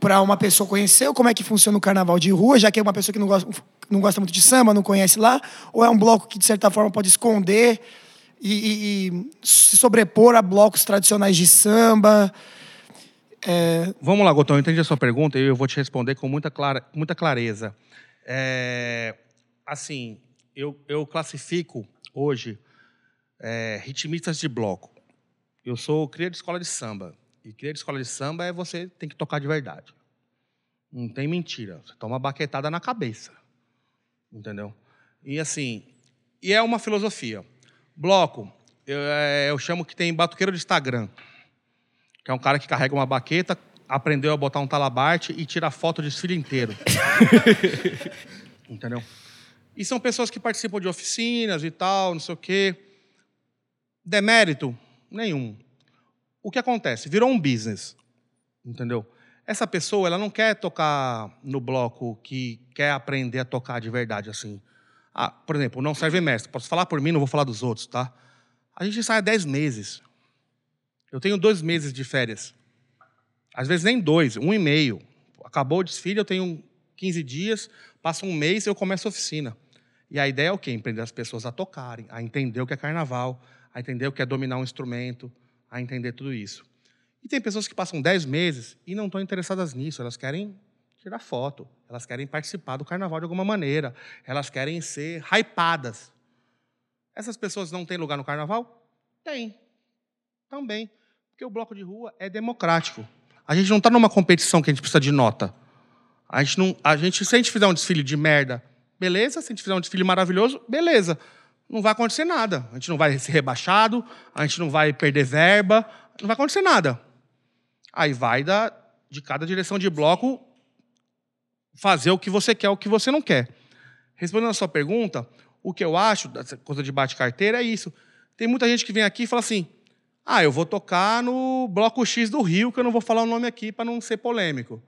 para uma pessoa conhecer como é que funciona o carnaval de rua, já que é uma pessoa que não gosta, não gosta muito de samba, não conhece lá, ou é um bloco que, de certa forma, pode esconder e, e- e se sobrepor a blocos tradicionais de samba? Vamos lá, Gotão, eu entendi a sua pergunta e eu vou te responder com muita, clara, muita clareza. É, assim, eu, eu classifico hoje é, ritmistas de bloco. Eu sou cria de escola de samba. E de escola de samba é você tem que tocar de verdade. Não tem mentira. Você toma uma baquetada na cabeça. Entendeu? E assim, e é uma filosofia. Bloco, eu, é, eu chamo que tem batuqueiro de Instagram que é um cara que carrega uma baqueta, aprendeu a botar um talabarte e tira foto do desfile inteiro. Entendeu? E são pessoas que participam de oficinas e tal, não sei o quê. Demérito? Nenhum. O que acontece? Virou um business. Entendeu? Essa pessoa, ela não quer tocar no bloco que quer aprender a tocar de verdade, assim. Ah, por exemplo, não serve mestre. Posso falar por mim, não vou falar dos outros, tá? A gente sai há 10 meses. Eu tenho dois meses de férias. Às vezes nem dois, um e meio. Acabou o desfile, eu tenho 15 dias, passa um mês e eu começo a oficina. E a ideia é o quê? Empreender as pessoas a tocarem, a entender o que é carnaval, a entender o que é dominar um instrumento, a entender tudo isso. E tem pessoas que passam 10 meses e não estão interessadas nisso, elas querem tirar foto, elas querem participar do carnaval de alguma maneira, elas querem ser hypadas. Essas pessoas não têm lugar no carnaval? Tem. Também. Porque o bloco de rua é democrático. A gente não está numa competição que a gente precisa de nota. A gente não, a gente, se a gente fizer um desfile de merda, beleza. Se a gente fizer um desfile maravilhoso, beleza. Não vai acontecer nada. A gente não vai ser rebaixado, a gente não vai perder verba, não vai acontecer nada. Aí vai da, de cada direção de bloco fazer o que você quer, o que você não quer. Respondendo a sua pergunta, o que eu acho dessa coisa de bate-carteira é isso. Tem muita gente que vem aqui e fala assim: ah, eu vou tocar no Bloco X do Rio, que eu não vou falar o nome aqui para não ser polêmico.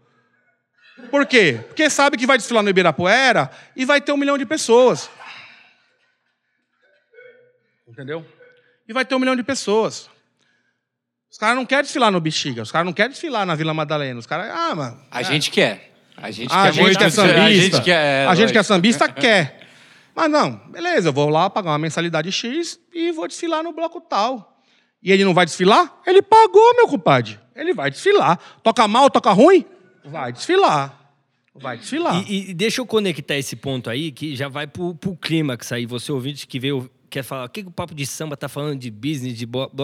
Por quê? Porque sabe que vai desfilar no Ibirapuera e vai ter um milhão de pessoas. Entendeu? E vai ter um milhão de pessoas. Os caras não querem desfilar no Bexiga, os caras não querem desfilar na Vila Madalena. Os caras, ah, mano. A gente quer. A gente A quer gente muito. que é A sambista, gente quer, é, a gente que é sambista quer. Mas não, beleza, eu vou lá pagar uma mensalidade X e vou desfilar no bloco tal. E ele não vai desfilar? Ele pagou, meu compadre. Ele vai desfilar. Toca mal, toca ruim? Vai desfilar. Vai desfilar. E, e deixa eu conectar esse ponto aí, que já vai pro, pro clímax aí. Você ouvinte que veio, quer falar, o que, que o Papo de Samba tá falando de business, de bloco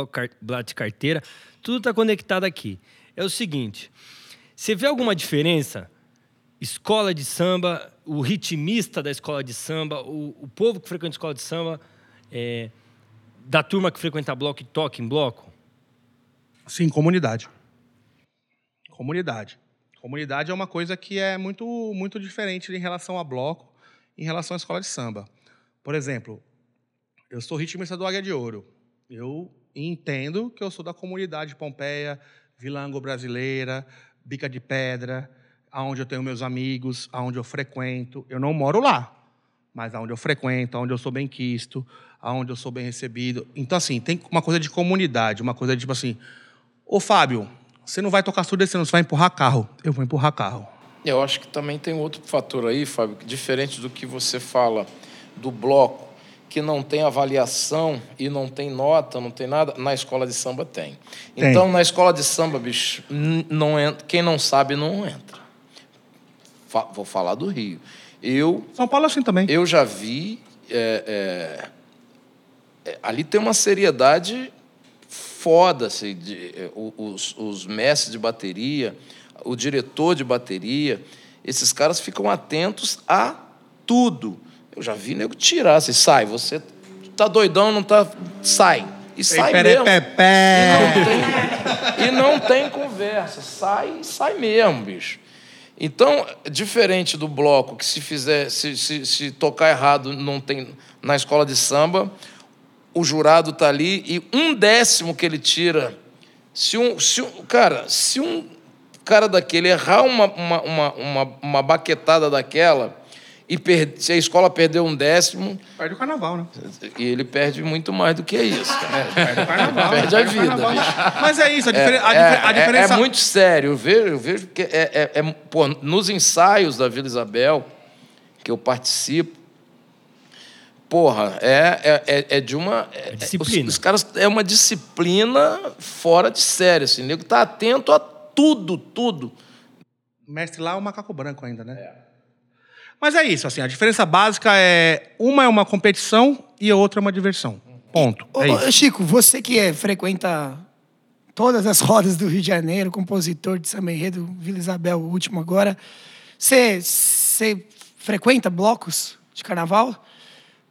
de carteira? Tudo tá conectado aqui. É o seguinte, você vê alguma diferença? Escola de samba, o ritmista da escola de samba, o, o povo que frequenta escola de samba, é, da turma que frequenta bloco e toca em bloco? Sim, comunidade. Comunidade. Comunidade é uma coisa que é muito, muito diferente em relação a bloco, em relação à escola de samba. Por exemplo, eu sou ritmista do Águia de Ouro. Eu entendo que eu sou da comunidade Pompeia, Vilango Brasileira, Bica de Pedra, aonde eu tenho meus amigos, aonde eu frequento. Eu não moro lá, mas aonde eu frequento, aonde eu sou bem quisto, aonde eu sou bem recebido. Então, assim, tem uma coisa de comunidade, uma coisa de, tipo assim, ô Fábio, você não vai tocar surdecendo, você vai empurrar carro. Eu vou empurrar carro. Eu acho que também tem outro fator aí, Fábio, diferente do que você fala do bloco, que não tem avaliação e não tem nota, não tem nada, na escola de samba tem. tem. Então, na escola de samba, bicho, não entra, quem não sabe não entra. Fa vou falar do Rio. Eu, São Paulo assim também. Eu já vi. É, é, é ali tem uma seriedade foda, assim, de, é, os, os mestres de bateria, o diretor de bateria, esses caras ficam atentos a tudo. Eu já vi nego tirar, assim, sai, você tá doidão, não tá. Sai. E sai mesmo. Pé, pé. E, não tem, e não tem conversa. Sai, sai mesmo, bicho. Então, diferente do bloco, que se fizer, se, se, se tocar errado, não tem na escola de samba, o jurado está ali e um décimo que ele tira. Se um, se um, cara, se um cara daquele errar uma, uma, uma, uma, uma baquetada daquela e per, se a escola perder um décimo. Perde o carnaval, né? E ele perde muito mais do que isso. É, perde o carnaval. perde a vida. Mas é isso, a, é, a, é, a diferença. É, é, muito sério. Eu vejo, eu vejo que é, é, é, pô, nos ensaios da Vila Isabel, que eu participo, porra, é, é, é de uma. É, disciplina. Os, os, caras. É uma disciplina fora de série. Assim, o nego tá atento a tudo, tudo. O mestre lá é o macaco branco ainda, né? É. Mas é isso, assim, a diferença básica é uma é uma competição e a outra é uma diversão. Ponto. É Ô, Chico, você que é, frequenta todas as rodas do Rio de Janeiro, compositor de samba enredo, Vila Isabel, o último agora, você, frequenta blocos de carnaval?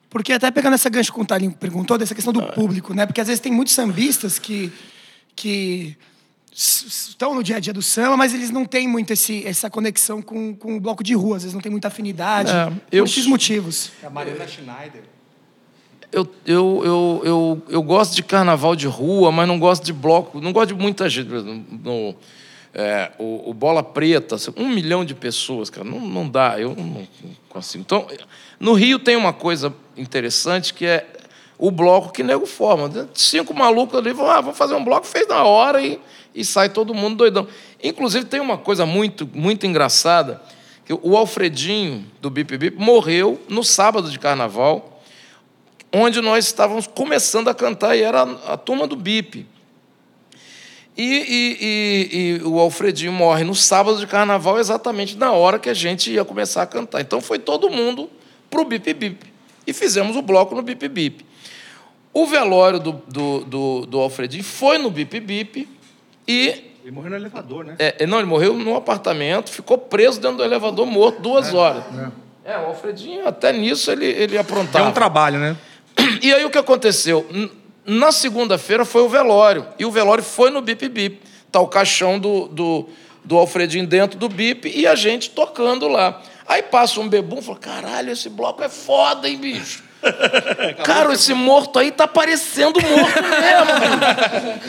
Porque até pegando essa gancho que o Talinho perguntou, dessa questão do ah. público, né? Porque às vezes tem muitos sambistas que, que estão no dia a dia do samba, mas eles não têm muito esse, essa conexão com, com o bloco de rua, às vezes não tem muita afinidade, é, eu, por esses motivos. É a Mariana Schneider. Eu, eu, eu, eu, eu gosto de carnaval de rua, mas não gosto de bloco, não gosto de muita gente. No, é, o, o, Bola Preta, um milhão de pessoas, cara, não, não dá, eu não consigo. Então, no Rio tem uma coisa interessante que é o bloco que nego forma. Cinco malucos ali vão, ah, fazer um bloco, fez na hora e e sai todo mundo doidão. Inclusive, tem uma coisa muito, muito engraçada, que o Alfredinho, do Bip Bip, morreu no sábado de carnaval, onde nós estávamos começando a cantar, e era a, turma do Bip. E, e, e, e, o Alfredinho morre no sábado de carnaval, exatamente na hora que a gente ia começar a cantar. Então foi todo mundo para o Bip Bip. E fizemos o bloco no Bip Bip. O velório do, do, do, do Alfredinho foi no Bip Bip, e. Ele morreu no elevador, né? É, não, ele morreu num apartamento, ficou preso dentro do elevador, morto duas é, horas. É. é. o Alfredinho, até nisso, ele, ele aprontava. É um trabalho, né? E aí o que aconteceu? Na segunda-feira foi o velório. E o velório foi no Bip Bip. Tá o caixão do, do, do Alfredinho dentro do Bip e a gente tocando lá. Aí passa um bebum e fala: caralho, esse bloco é foda, hein, bicho? Cara, esse morto aí tá parecendo morto mesmo.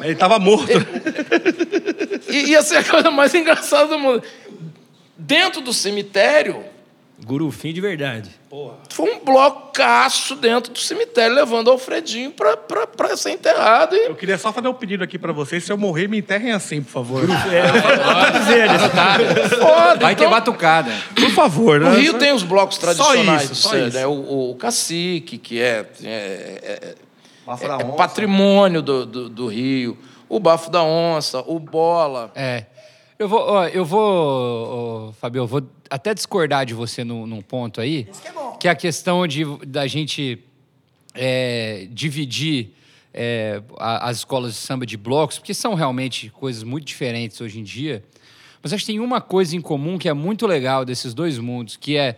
Ele estava morto. E ia ser a coisa mais engraçada do mundo. Dentro do cemitério. Gurufim de verdade. Foi um blocaço dentro do cemitério, levando o Alfredinho pra, pra, pra ser enterrado. E Eu queria só fazer um pedido aqui pra vocês. Se eu morrer, me enterrem assim, por favor. foda. Vai ter então, batucada. Por favor, né? O Rio tem os blocos Só tradicionais. isso, só né? isso. O, o cacique, que é, é, Bafo é- da é onça. patrimônio do, do, do Rio. O bafo da onça, o bola. É. Eu vou, ó, eu vou, ó, Fabio, eu vou até discordar de você num, num ponto aí. que é a questão de, da gente é, dividir é, a- as escolas de samba de blocos, porque são realmente coisas muito diferentes hoje em dia. Mas acho que tem uma coisa em comum que é muito legal desses dois mundos, que é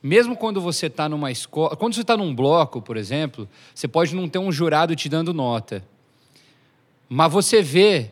mesmo quando você está numa escola, quando você está num bloco, por exemplo, você pode não ter um jurado te dando nota. Mas você vê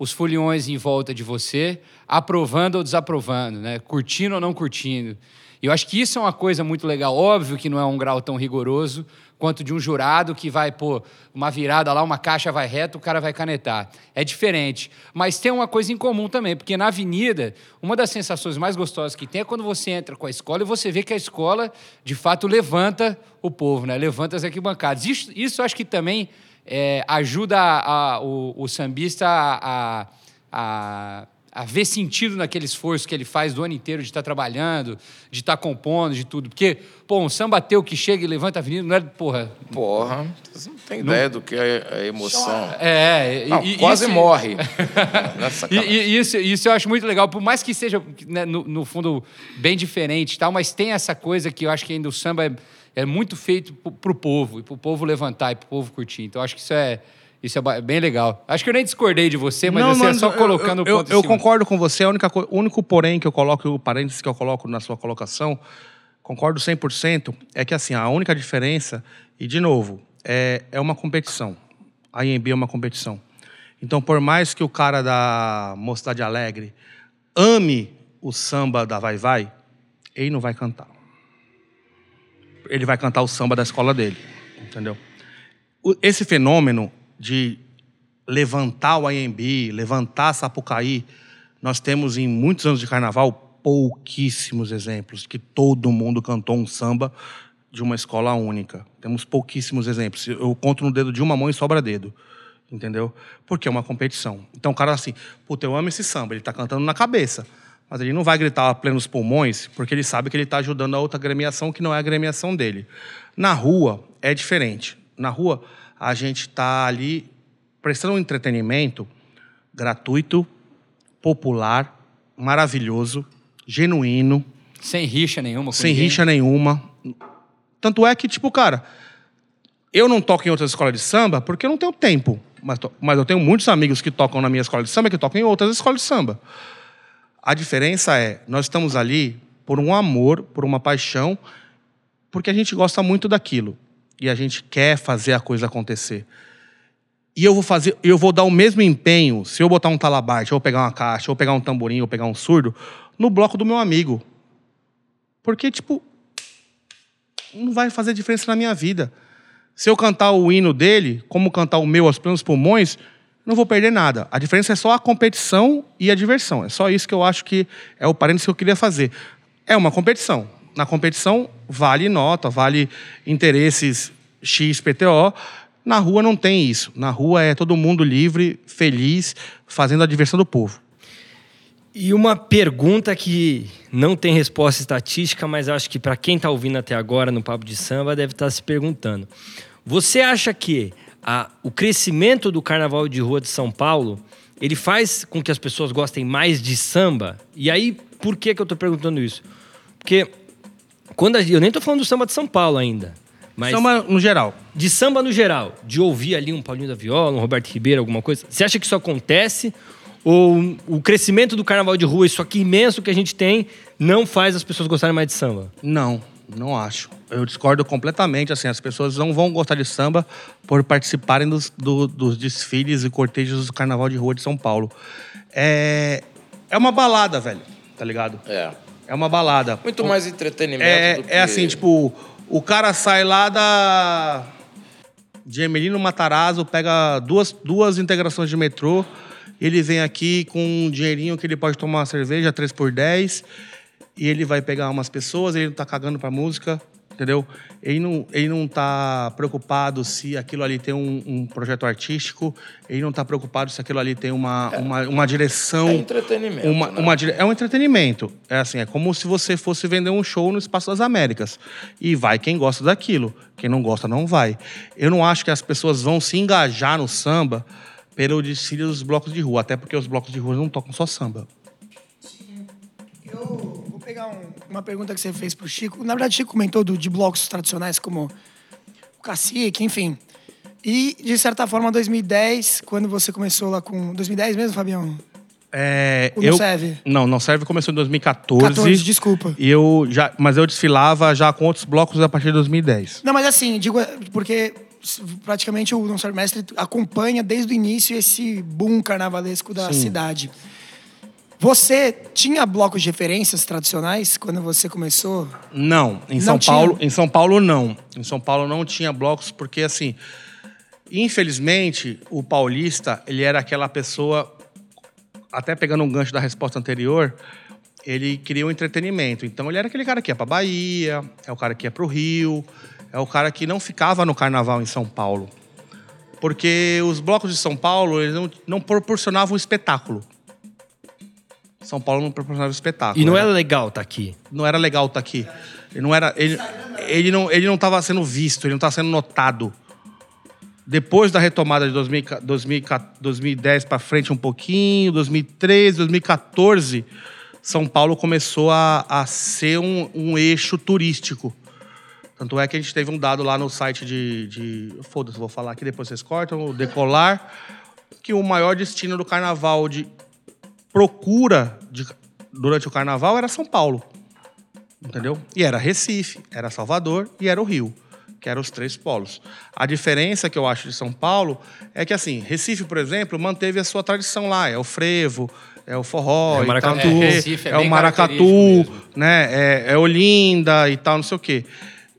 os foliões em volta de você, aprovando ou desaprovando, né? curtindo ou não curtindo. E eu acho que isso é uma coisa muito legal. Óbvio que não é um grau tão rigoroso quanto de um jurado que vai, pô, uma virada lá, uma caixa vai reto, o cara vai canetar. É diferente. Mas tem uma coisa em comum também, porque na avenida, uma das sensações mais gostosas que tem é quando você entra com a escola e você vê que a escola, de fato, levanta o povo, né? levanta as arquibancadas. Isso, isso acho que também é, ajuda a- a- o, o sambista a, a, a ver sentido naquele esforço que ele faz do ano inteiro de estar trabalhando, de estar compondo, de tudo. Porque, pô, um samba teu que chega e levanta a avenida, não é, porra... Porra, você não tem ideia do que é a emoção. É, e- Não, e- quase isso- morre. Não é E, e isso, isso eu acho muito legal, por mais que seja, né, no, no fundo, bem diferente e tal, mas tem essa coisa que eu acho que ainda o samba é, é muito feito pro, pro povo, e pro povo levantar, e pro povo curtir. Então, eu acho que isso é, isso é bem legal. Acho que eu nem discordei de você, mas assim, é só eu- colocando eu, o ponto eu, cima. concordo com você. A única, o único porém que eu coloco, o parênteses que eu coloco na sua colocação, concordo 100%, é que assim, a única diferença, e de novo, é, é uma competição. A IMB é uma competição. Então, por mais que o cara da Mocidade Alegre ame o samba da Vai Vai, ele não vai cantar. Ele vai cantar o samba da escola dele, entendeu? Esse fenômeno de levantar o IMB, levantar Sapucaí, nós temos em muitos anos de carnaval pouquíssimos exemplos que todo mundo cantou um samba de uma escola única. Temos pouquíssimos exemplos. Eu conto no dedo de uma mão e sobra dedo. Entendeu? Porque é uma competição. Então o cara assim, puta, eu amo esse samba, ele tá cantando na cabeça. Mas ele não vai gritar a plenos pulmões, porque ele sabe que ele está ajudando a outra agremiação que não é a agremiação dele. Na rua é diferente. Na rua a gente está ali prestando um entretenimento gratuito, popular, maravilhoso, genuíno, Sem rixa nenhuma. sem ninguém. rixa nenhuma. Tanto é que, tipo, cara, eu não toco em outras escolas de samba porque eu não tenho tempo. Mas, mas eu tenho muitos amigos que tocam na minha escola de samba que tocam em outras escolas de samba. A diferença é, nós estamos ali por um amor, por uma paixão, porque a gente gosta muito daquilo. E a gente quer fazer a coisa acontecer. E eu vou fazer, eu vou dar o mesmo empenho se eu botar um talabarte, ou pegar uma caixa, ou pegar um tamborim, ou pegar um surdo, no bloco do meu amigo. Porque, tipo, não vai fazer diferença na minha vida. Se eu cantar o hino dele, como cantar o meu aos plenos pulmões, não vou perder nada. A diferença é só a competição e a diversão. É só isso que eu acho que é o parênteses que eu queria fazer. É uma competição. Na competição, vale nota, vale interesses XPTO. Na rua não tem isso. Na rua é todo mundo livre, feliz, fazendo a diversão do povo. E uma pergunta que não tem resposta estatística, mas acho que para quem está ouvindo até agora no Papo de Samba deve estar se perguntando. Você acha que a- o crescimento do Carnaval de Rua de São Paulo ele faz com que as pessoas gostem mais de samba? E aí, por que, que eu estou perguntando isso? Porque quando a- eu nem estou falando do samba de São Paulo ainda, mas Samba no geral. de samba no geral, de ouvir ali um Paulinho da Viola, um Roberto Ribeiro, alguma coisa. Você acha que isso acontece? Ou o crescimento do carnaval de rua, isso aqui imenso que a gente tem, não faz as pessoas gostarem mais de samba? Não, não acho. Eu discordo completamente. Assim, as pessoas não vão gostar de samba por participarem dos, do- dos desfiles e cortejos do Carnaval de Rua de São Paulo. É, é uma balada, velho, tá ligado? É. É uma balada. Muito mais entretenimento É, do que... é assim, tipo, o cara sai lá da. de Emelino Matarazzo, pega duas, duas integrações de metrô, ele vem aqui com um dinheirinho que ele pode tomar uma cerveja, 3 por 10 e ele vai pegar umas pessoas, ele não tá cagando pra música, entendeu? Ele não, ele não tá preocupado se aquilo ali tem um, um projeto artístico, ele não tá preocupado se aquilo ali tem uma, uma, uma direção. É entretenimento, Uma, né? uma dire- é um entretenimento. É assim, é como se você fosse vender um show no Espaço das Américas. E vai quem gosta daquilo. Quem não gosta, não vai. Eu não acho que as pessoas vão se engajar no samba pelo desfile dos blocos de rua, até porque os blocos de rua não tocam só samba. Eu pegar um- uma pergunta que você fez pro Chico. Na verdade, o Chico comentou do- de blocos tradicionais como o Cacique, enfim. E, de certa forma, 2010, quando você começou lá com... 2010 mesmo, Fabião? É, O Não eu, Serve? Não, não serve começou em 2014. 14, desculpa. E eu já, mas eu desfilava já com outros blocos a partir de 2010. Não, mas assim, digo, porque s- praticamente o Não Ser Mestre acompanha desde o início esse boom carnavalesco da cidade. Você tinha blocos de referências tradicionais quando você começou? Não, em Não São tinha? Paulo, em São Paulo não. Em São Paulo não tinha blocos porque assim, infelizmente, o paulista, ele era aquela pessoa até pegando um gancho da resposta anterior, ele queria um entretenimento. Então ele era aquele cara que ia pra Bahia, é o cara que ia pro Rio, é o cara que não ficava no carnaval em São Paulo. Porque os blocos de São Paulo, eles não, não proporcionavam espetáculo. São Paulo não proporcionava espetáculo. E não era- era legal estar aqui. não era legal estar aqui. Ele não era. Ele, ele não ele não estava sendo visto, ele não estava sendo notado. Depois da retomada de 2000, 2000, 2010 para frente um pouquinho, 2013, 2014, São Paulo começou a, a ser um, um eixo turístico. Tanto é que a gente teve um dado lá no site de. de Foda-se, vou falar aqui, depois vocês cortam, o Decolar, que o maior destino do carnaval de procura de- durante o carnaval era São Paulo. Entendeu? E era Recife, era Salvador e era o Rio, que eram os três polos. A diferença que eu acho de São Paulo é que, assim, Recife, por exemplo, manteve a sua tradição lá. É o frevo, é o forró, É o maracatu. tal, É, é é, o maracatu, né? É, é Olinda e tal, não sei o quê.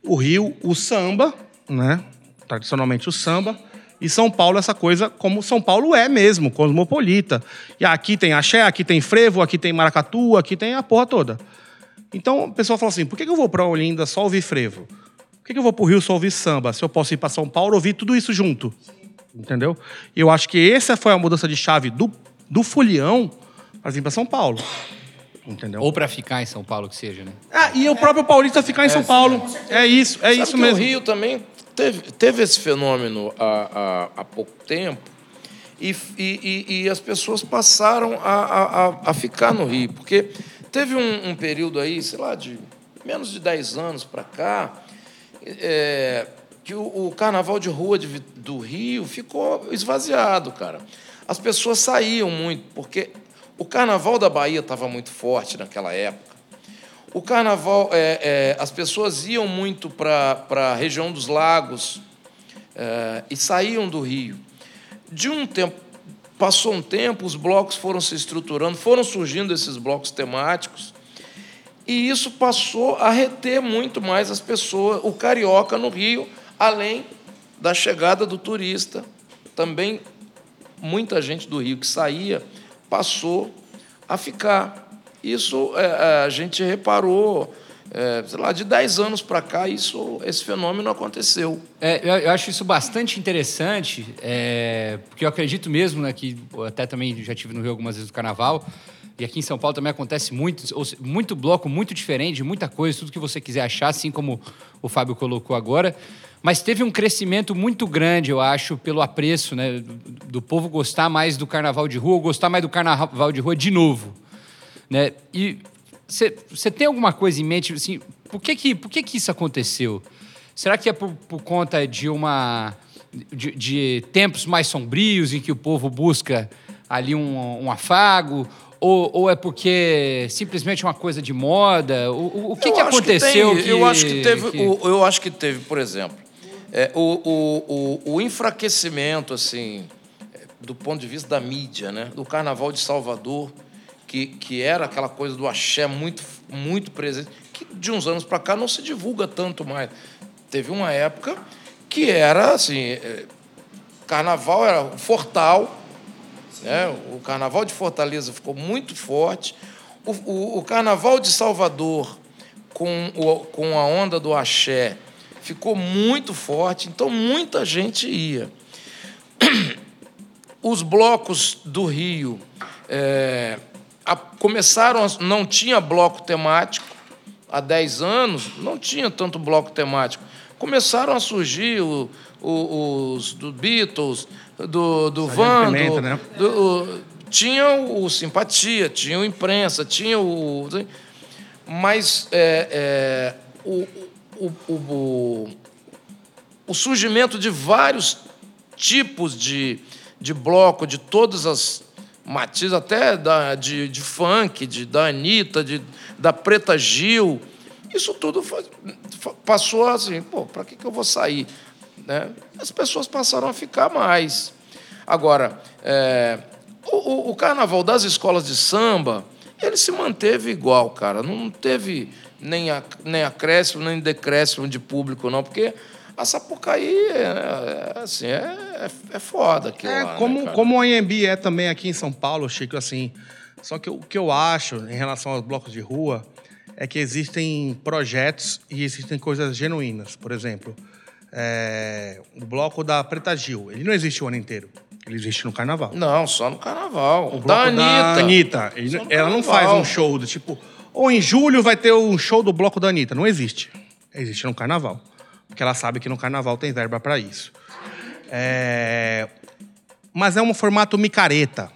O Rio, o samba, né? Tradicionalmente o samba. E São Paulo, essa coisa como São Paulo é mesmo, cosmopolita. E aqui tem axé, aqui tem frevo, aqui tem maracatu, aqui tem a porra toda. Então o pessoal fala assim: por que eu vou pra Olinda só ouvir frevo? Por que eu vou pro Rio só ouvir samba? Se eu posso ir pra São Paulo ouvir tudo isso junto. Entendeu? E eu acho que essa foi a mudança de chave do, do Folião pra vir pra São Paulo. Entendeu? Ou para ficar em São Paulo, que seja, né? Ah, e o próprio Paulista ficar em São Paulo. É isso, é Sabe isso que mesmo. O Rio também teve, teve esse fenômeno há, há, há pouco tempo e, e, e- as pessoas passaram a, a, a- ficar no Rio. Porque teve um, um período aí, sei lá, de menos de 10 anos para cá, é, que o, o carnaval de rua de do Rio ficou esvaziado, cara. As pessoas saíam muito, porque o carnaval da Bahia estava muito forte naquela época. O carnaval, é, é, as pessoas iam muito para a região dos lagos é, e saíam do Rio. De um tempo, passou um tempo, os blocos foram se estruturando, foram surgindo esses blocos temáticos, e isso passou a reter muito mais as pessoas, o carioca no Rio, além da chegada do turista. Também muita gente do Rio que saía passou a ficar. Isso é, a gente reparou, é, sei lá, de 10 anos para cá, isso, esse fenômeno aconteceu. É, eu, acho isso bastante interessante, é, porque eu acredito mesmo né, que até também já tive no Rio algumas vezes no Carnaval, e aqui em São Paulo também acontece muito, muito bloco, muito diferente, muita coisa, tudo que você quiser achar, assim como o Fábio colocou agora. Mas teve um crescimento muito grande, eu acho, pelo apreço, né? Do, do povo gostar mais do carnaval de rua, ou gostar mais do carnaval de rua de novo. Né? E você tem alguma coisa em mente, assim, por que que, por que, que isso aconteceu? Será que é por, por conta de uma de, de tempos mais sombrios em que o povo busca ali um, um afago? Ou, ou é porque simplesmente é uma coisa de moda? O, o- que, que aconteceu? tem- eu acho que teve, que- o- eu acho que teve, por exemplo, é, o, o, o, o enfraquecimento, assim, é, do ponto de vista da mídia, né? Do Carnaval de Salvador, que, que era aquela coisa do axé muito, muito presente, que de uns anos para cá não se divulga tanto mais. Teve uma época que era assim, é, Carnaval era o Fortal, né? O Carnaval de Fortaleza ficou muito forte. O, o- o Carnaval de Salvador, com, o, com a onda do axé ficou muito forte, então muita gente ia. Os blocos do Rio é, a, começaram, a, não tinha bloco temático, há 10 anos, não tinha tanto bloco temático. Começaram a surgir o, o, os do Beatles, do, do Van, do, né? do, o, tinha o Simpatia, tinha o Imprensa, tinha o. Mas é, é, o, o, o, o surgimento de vários tipos de, de bloco, de todas as matizes, até da, de, de funk, de, da Anitta, de, da Preta Gil, isso tudo foi, passou assim, pô, para que, que eu vou sair? Né? As pessoas passaram a ficar mais. Agora, é, o, o, carnaval das escolas de samba, ele se manteve igual, cara. Não teve nem, a, nem acréscimo, nem decréscimo de público, não, porque a Sapucaí é, é assim, é, é, é foda. É, lá, como, né, como o AMB é também aqui em São Paulo, Chico, assim. Só que o que eu acho em relação aos blocos de rua é que existem projetos e existem coisas genuínas. Por exemplo, é, o bloco da Preta Gil, ele não existe o ano inteiro. Ele existe no carnaval. Não, só no carnaval. O bloco da Anitta. Da Anitta. ela não faz um show do tipo. Ou em julho vai ter um show do bloco da Anitta. Não existe. Existe no carnaval. Porque ela sabe que no carnaval tem verba para isso. É... Mas é um formato micareta.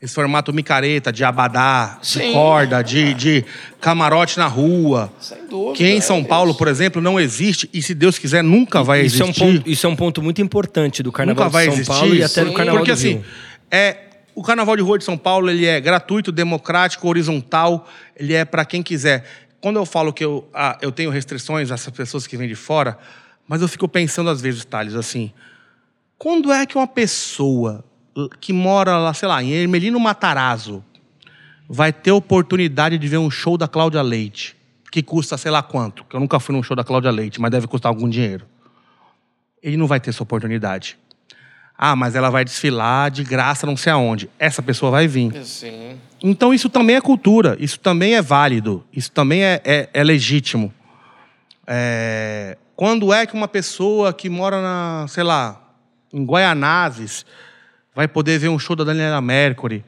Esse formato micareta, de abadá, Sim. de corda, de, de camarote na rua. Sem dúvida. Que em São é Paulo, por exemplo, não existe e, se Deus quiser, nunca vai isso existir. É um ponto, isso é um ponto muito importante do Carnaval nunca vai de São existir. Paulo e até do Carnaval Porque, do Rio. assim, é, o Carnaval de Rua de São Paulo ele é gratuito, democrático, horizontal, ele é para quem quiser. Quando eu falo que eu, ah, eu tenho restrições a essas pessoas que vêm de fora, mas eu fico pensando às vezes, Thales, assim, quando é que uma pessoa que mora lá, sei lá, em Ermelino Matarazzo, vai ter oportunidade de ver um show da Cláudia Leite, que custa sei lá quanto, que eu nunca fui num show da Cláudia Leite, mas deve custar algum dinheiro. Ele não vai ter essa oportunidade. Ah, mas ela vai desfilar de graça não sei aonde. Essa pessoa vai vir. Sim. Então isso também é cultura, isso também é válido, isso também é, é, é legítimo. É... Quando é que uma pessoa que mora na, sei lá, em Guaianazes, vai poder ver um show da Daniela Mercury,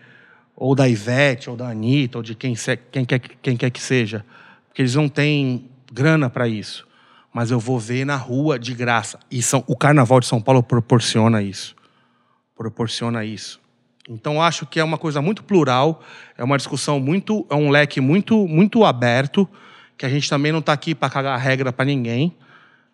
ou da Ivete, ou da Anitta, ou de quem, quem, quer, quem quer que seja. Porque eles não têm grana para isso. Mas eu vou ver na rua de graça. E são, o Carnaval de São Paulo proporciona isso. Proporciona isso. Então acho que é uma coisa muito plural, é uma discussão muito, é um leque muito, muito aberto, que a gente também não está aqui para cagar regra para ninguém,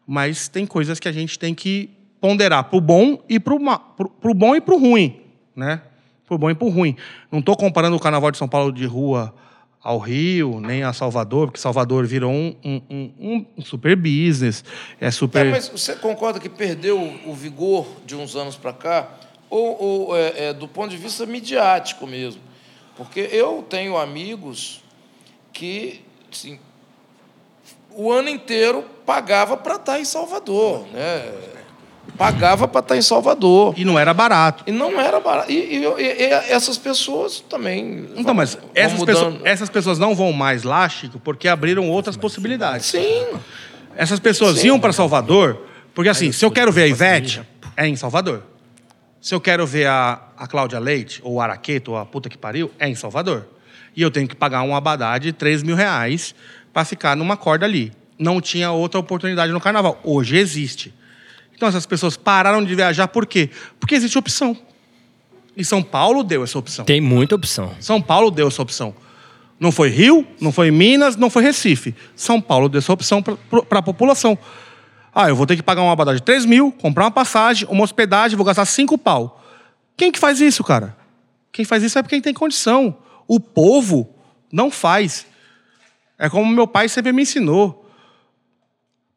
mas tem coisas que a gente tem que ponderar para o bom e para o bom e para o ruim, né? Para o bom e para o ruim. Não estou comparando o Carnaval de São Paulo de rua ao Rio, nem a Salvador, porque Salvador virou um, um, um, um super business, é super... É, mas você concorda que perdeu o vigor de uns anos para cá? Ou, ou é, é, do ponto de vista midiático mesmo? Porque eu tenho amigos que, assim, o ano inteiro pagava para estar em Salvador, né? pagava para estar em Salvador. E não era barato. E não era barato. E, e, e essas pessoas também. Então, vão, mas essas, pessoas, essas pessoas não vão mais lá, Chico, porque abriram outras possibilidades. Sim. Essas pessoas Sim. iam para Salvador, porque assim, se eu quero ver a Ivete, é em Salvador. Se eu quero ver a, a Cláudia Leite, ou o Araqueto, ou a puta que pariu, é em Salvador. E eu tenho que pagar um abadá de 3 mil reais para ficar numa corda ali. Não tinha outra oportunidade no carnaval. Hoje existe. Então essas pessoas pararam de viajar por quê? Porque existe opção. E São Paulo deu essa opção. Tem muita opção. São Paulo deu essa opção. Não foi Rio, não foi Minas, não foi Recife. São Paulo deu essa opção para a população. Ah, eu vou ter que pagar uma abadá de 3 mil, comprar uma passagem, uma hospedagem, vou gastar 5 pau. Quem que faz isso, cara? Quem faz isso é quem tem condição. O povo não faz. É como meu pai sempre me ensinou.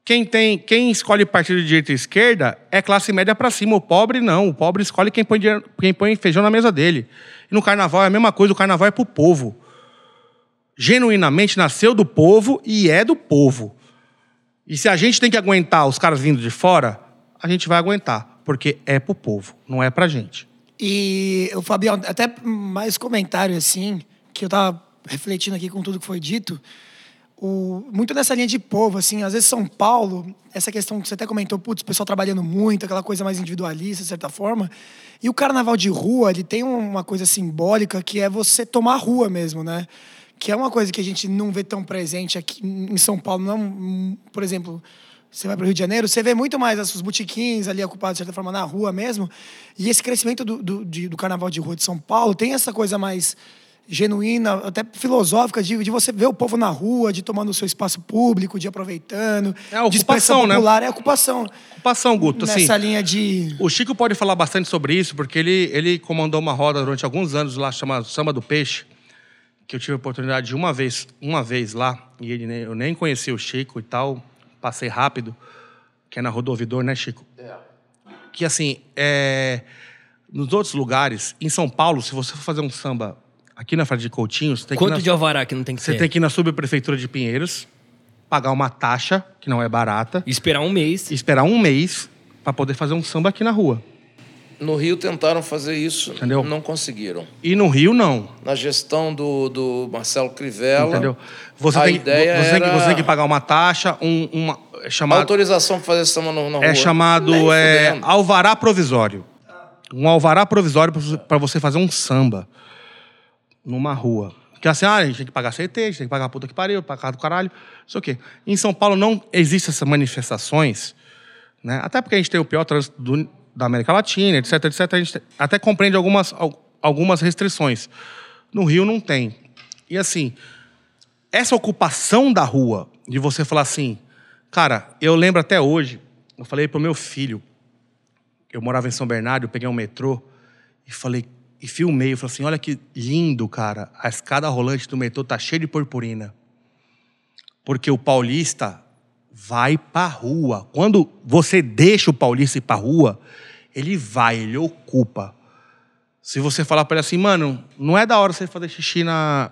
Quem tem, quem escolhe partido de direita e esquerda é classe média para cima. O pobre não. O pobre escolhe quem põe, quem põe feijão na mesa dele. E no carnaval é a mesma coisa. O carnaval é para o povo. Genuinamente nasceu do povo e é do povo. E se a gente tem que aguentar os caras vindo de fora, a gente vai aguentar, porque é para o povo, não é para gente. E o Fabião, até mais comentário assim, que eu tava refletindo aqui com tudo que foi dito o, muito nessa linha de povo, assim, às vezes São Paulo, essa questão que você até comentou, putz, o pessoal trabalhando muito, aquela coisa mais individualista, de certa forma. E o carnaval de rua, ele tem uma coisa simbólica que é você tomar a rua mesmo, né? Que é uma coisa que a gente não vê tão presente aqui em São Paulo. Não, por exemplo, você vai para o Rio de Janeiro, você vê muito mais os botiquins ali ocupados, de certa forma, na rua mesmo. E esse crescimento do, do, de, do carnaval de rua de São Paulo tem essa coisa mais genuína, até filosófica, de, de você ver o povo na rua, de tomando o seu espaço público, de aproveitando. É a de ocupação, expressão né? popular, é ocupação. Ocupação, Guto. Assim, Nessa linha de. o Chico pode falar bastante sobre isso, porque ele, ele comandou uma roda durante alguns anos lá, chamada Samba do Peixe, que eu tive a oportunidade de uma vez, uma vez lá, e ele, nem- eu nem conhecia o Chico e tal, passei rápido, que é na Rodovidor, né, Chico? Que assim, é, nos outros lugares, em São Paulo, se você for fazer um samba aqui na Frade de Coutinho, você tem que ir Quanto de alvará que não tem que Você ter? tem que ir na subprefeitura de Pinheiros, pagar uma taxa, que não é barata, Esperar um mês. e esperar um mês para poder fazer um samba aqui na rua. No Rio tentaram fazer isso, Entendeu? não conseguiram. E no Rio, não. Na gestão do, do Marcelo Crivella, Entendeu? Você, a tem, ideia você, tem que, era- você tem que pagar uma taxa, um, uma, é a chamado, autorização para fazer samba na rua. é chamado é, alvará provisório. Um alvará provisório para você fazer um samba numa rua. Que assim, ah, a gente tem que pagar CT, a gente tem que pagar a puta que pariu, pagar do caralho, não sei o quê. Em São Paulo não existem essas manifestações, né? Até porque a gente tem o pior trânsito do- da América Latina, etc, etc. A gente te- até compreende algumas, al- algumas restrições. No Rio não tem. E assim, essa ocupação da rua, de você falar assim, cara, eu lembro até hoje, eu falei pro meu filho, eu morava em São Bernardo, eu peguei um metrô e falei, e filmei, eu falei assim, olha que lindo, cara, a escada rolante do metrô tá cheia de purpurina. Porque o paulista vai pra rua. Quando você deixa o paulista ir pra rua, ele vai, ele ocupa. Se você falar pra ele assim, mano, não é da hora você fazer xixi na,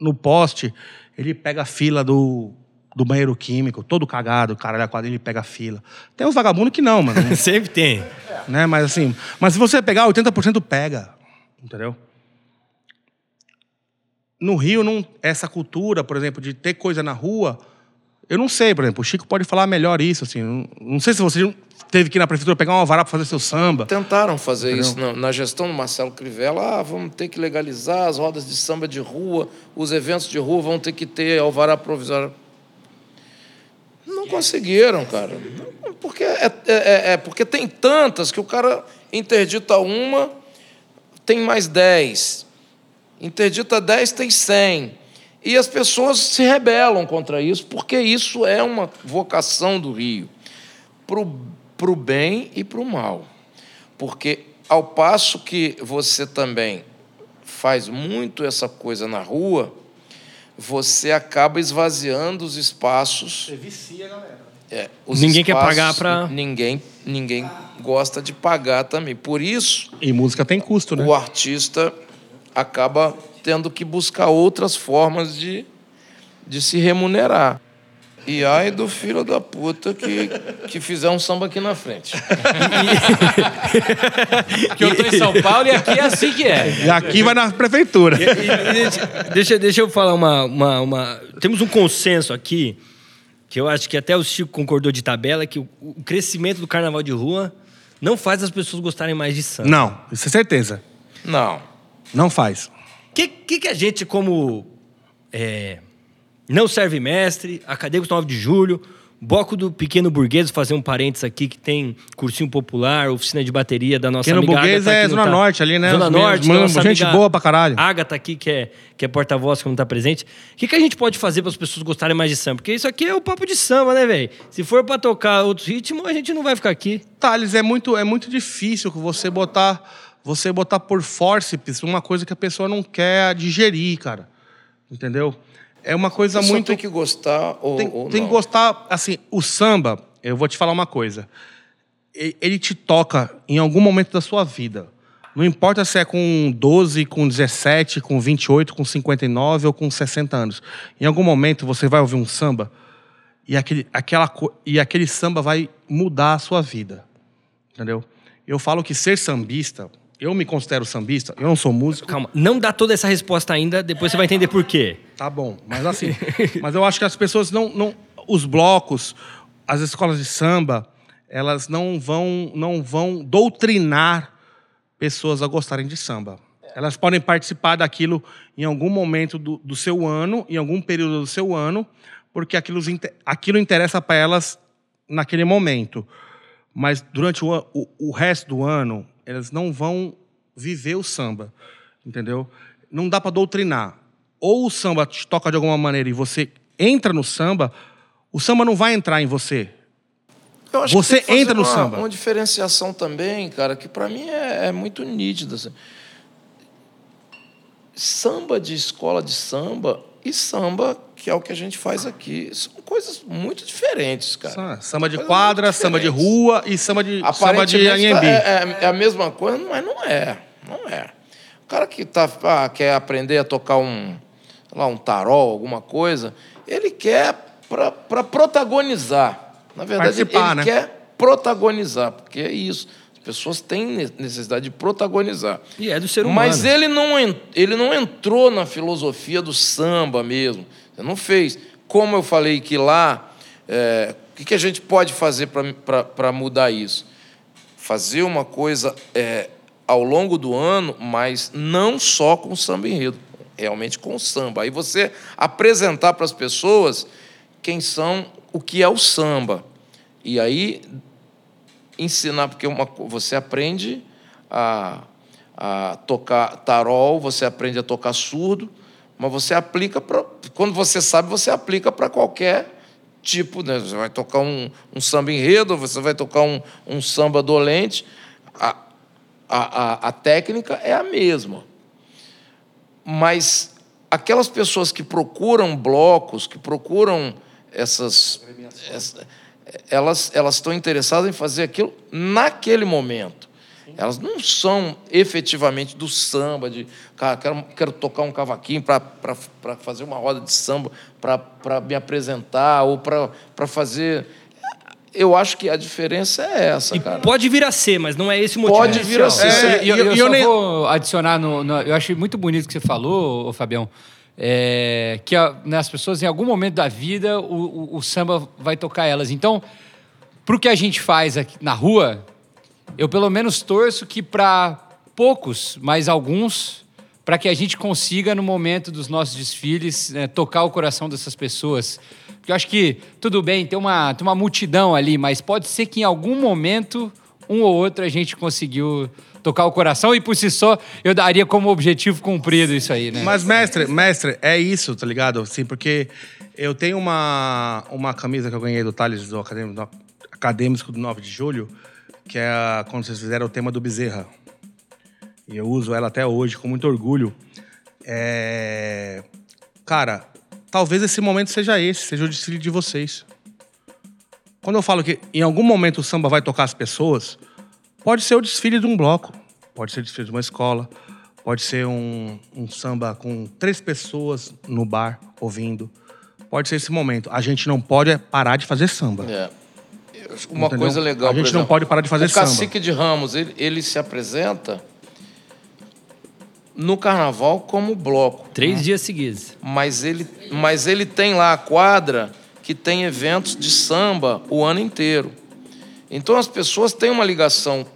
no poste, ele pega a fila do, do banheiro químico, todo cagado, caralho, a quadrilha, ele pega a fila. Tem uns vagabundos que não, mano. Sempre tem. né? Mas assim, mas se você pegar, 80% pega. Entendeu? No Rio, não, essa cultura, por exemplo, de ter coisa na rua, eu não sei, por exemplo, o Chico pode falar melhor isso, assim. Não, não sei se você teve que ir na prefeitura pegar uma vara para fazer seu samba. Tentaram fazer isso na, na gestão do Marcelo Crivella. Ah, vamos ter que legalizar as rodas de samba de rua, os eventos de rua vão ter que ter alvará provisório. Não conseguiram, cara. Porque, é, é- é- é porque tem tantas que o cara interdita uma, tem mais dez. Interdita dez, tem cem. E as pessoas se rebelam contra isso, porque isso é uma vocação do Rio para o bem e para o mal. Porque, ao passo que você também faz muito essa coisa na rua, você acaba esvaziando os espaços. vicia, galera. É, os Ninguém quer espaços- pagar pra- Ninguém, ninguém gosta de pagar também. Por isso, E música tem custo, né? o artista acaba tendo que buscar outras formas de, de se remunerar. E ai do filho da puta que, que fizer um samba aqui na frente. Que eu tô em São Paulo e aqui é assim que é. E aqui vai na prefeitura. E- e deixa, deixa, deixa eu falar uma, uma, uma- Temos um consenso aqui, que eu acho que até o Chico concordou de tabela, que o, o crescimento do carnaval de rua não faz as pessoas gostarem mais de samba. Não, isso é certeza. Não. Não faz. O que, que, que a gente, como é, não serve mestre, acadêmicos 9 de julho, bloco do Pequeno Burguês, fazer um parênteses aqui, que tem cursinho popular, oficina de bateria da nossa Pequeno amiga Burguês Agatha, é que não Zona tá- Norte ali, né? Zona Os Norte, mesmos, nossa gente boa pra caralho. Agatha aqui, que é, que é porta-voz, que não tá presente. O que, que a gente pode fazer para as pessoas gostarem mais de samba? Porque isso aqui é o papo de samba, né, velho? Se for para tocar outros ritmos, a gente não vai ficar aqui. Thales, é muito, é muito difícil você botar, você botar por fórceps uma coisa que a pessoa não quer digerir, cara. Entendeu? É uma coisa muito. tem que gostar ou, tem, ou tem que gostar. Assim, o samba, eu vou te falar uma coisa. Ele te toca em algum momento da sua vida. Não importa se é com 12, com 17, com 28, com 59 ou com 60 anos. Em algum momento você vai ouvir um samba e aquele, aquela, e aquele samba vai mudar a sua vida. Entendeu? Eu falo que ser sambista eu me considero sambista, eu não sou músico. Calma, não dá toda essa resposta ainda, depois você vai entender por quê. Tá bom, mas assim, mas eu acho que as pessoas não, não os blocos, as escolas de samba, elas não vão não vão doutrinar pessoas a gostarem de samba. Elas podem participar daquilo em algum momento do, do seu ano, em algum período do seu ano, porque aquilo, aquilo interessa para elas naquele momento. Mas durante o, o, o resto do ano, elas não vão viver o samba, entendeu? Não dá para doutrinar. Ou o samba te toca de alguma maneira e você entra no samba, o samba não vai entrar em você. você entra no uma, samba. Uma diferenciação também, cara, que para mim é, é, muito nítida. Assim. Samba de escola de samba e samba que é o que a gente faz aqui. São coisas muito diferentes, cara. Samba de quadra, samba de rua e samba de, samba de Anhembi. É, é, é, a mesma coisa, mas não é. Não é. O cara que tá, ah, quer aprender a tocar um, lá, um tarol, alguma coisa, ele quer para protagonizar. Na verdade, Participar, ele né? quer protagonizar, porque é isso pessoas têm necessidade de protagonizar. E é do ser humano. Mas ele não, ele não entrou na filosofia do samba mesmo. Ele não fez. Como eu falei que lá, é, o que a gente pode fazer para mudar isso? Fazer uma coisa é, ao longo do ano, mas não só com samba enredo, realmente com samba. Aí você apresentar para as pessoas quem são, o que é o samba. E aí ensinar, porque uma, você aprende a, a tocar tarol, você aprende a tocar surdo, mas você aplica para. Quando você sabe, você aplica para qualquer tipo. Né? Você vai tocar um, um samba enredo, você vai tocar um, um samba dolente. A, a, a, a técnica é a mesma. Mas aquelas pessoas que procuram blocos, que procuram essas. Essa, elas, elas estão interessadas em fazer aquilo naquele momento. Elas não são efetivamente do samba, de cara, quero, quero tocar um cavaquinho para fazer uma roda de samba, para me apresentar, ou para fazer. Eu acho que a diferença é essa, e cara. Pode vir a ser, mas não é esse o motivo. Pode vir a ser. É, e eu, eu, eu, só nem... vou adicionar no, no, Eu achei muito bonito o que você falou, Fabião. É, que a, né, as pessoas, em algum momento da vida, o, o, o samba vai tocar elas. Então, para o que a gente faz aqui na rua, eu pelo menos torço que para poucos, mas alguns, para que a gente consiga, no momento dos nossos desfiles, né, tocar o coração dessas pessoas. Porque eu acho que, tudo bem, tem uma, tem uma multidão ali, mas pode ser que em algum momento, um ou outro, a gente conseguiu tocar o coração e por si só eu daria como objetivo cumprido isso aí, né? Mas mestre, mestre, é isso, tá ligado? Sim, porque eu tenho uma, uma camisa que eu ganhei do Thales do Acadêmico, acadêmico do 9 de julho, que é quando vocês fizeram o tema do Bezerra. E eu uso ela até hoje com muito orgulho. É... Cara, talvez esse momento seja esse, seja o desfile de vocês. Quando eu falo que em algum momento o samba vai tocar as pessoas, pode ser o desfile de um bloco, pode ser o desfile de uma escola, pode ser um, um samba com três pessoas no bar ouvindo. Pode ser esse momento. A gente não pode parar de fazer samba. É uma Entendeu? coisa legal. A gente exemplo, não pode parar de fazer o samba. O Cacique de Ramos, ele, ele se apresenta no carnaval como bloco. Três né? dias seguidos. Mas ele, mas ele tem lá a quadra que tem eventos de samba o ano inteiro. Então as pessoas têm uma ligação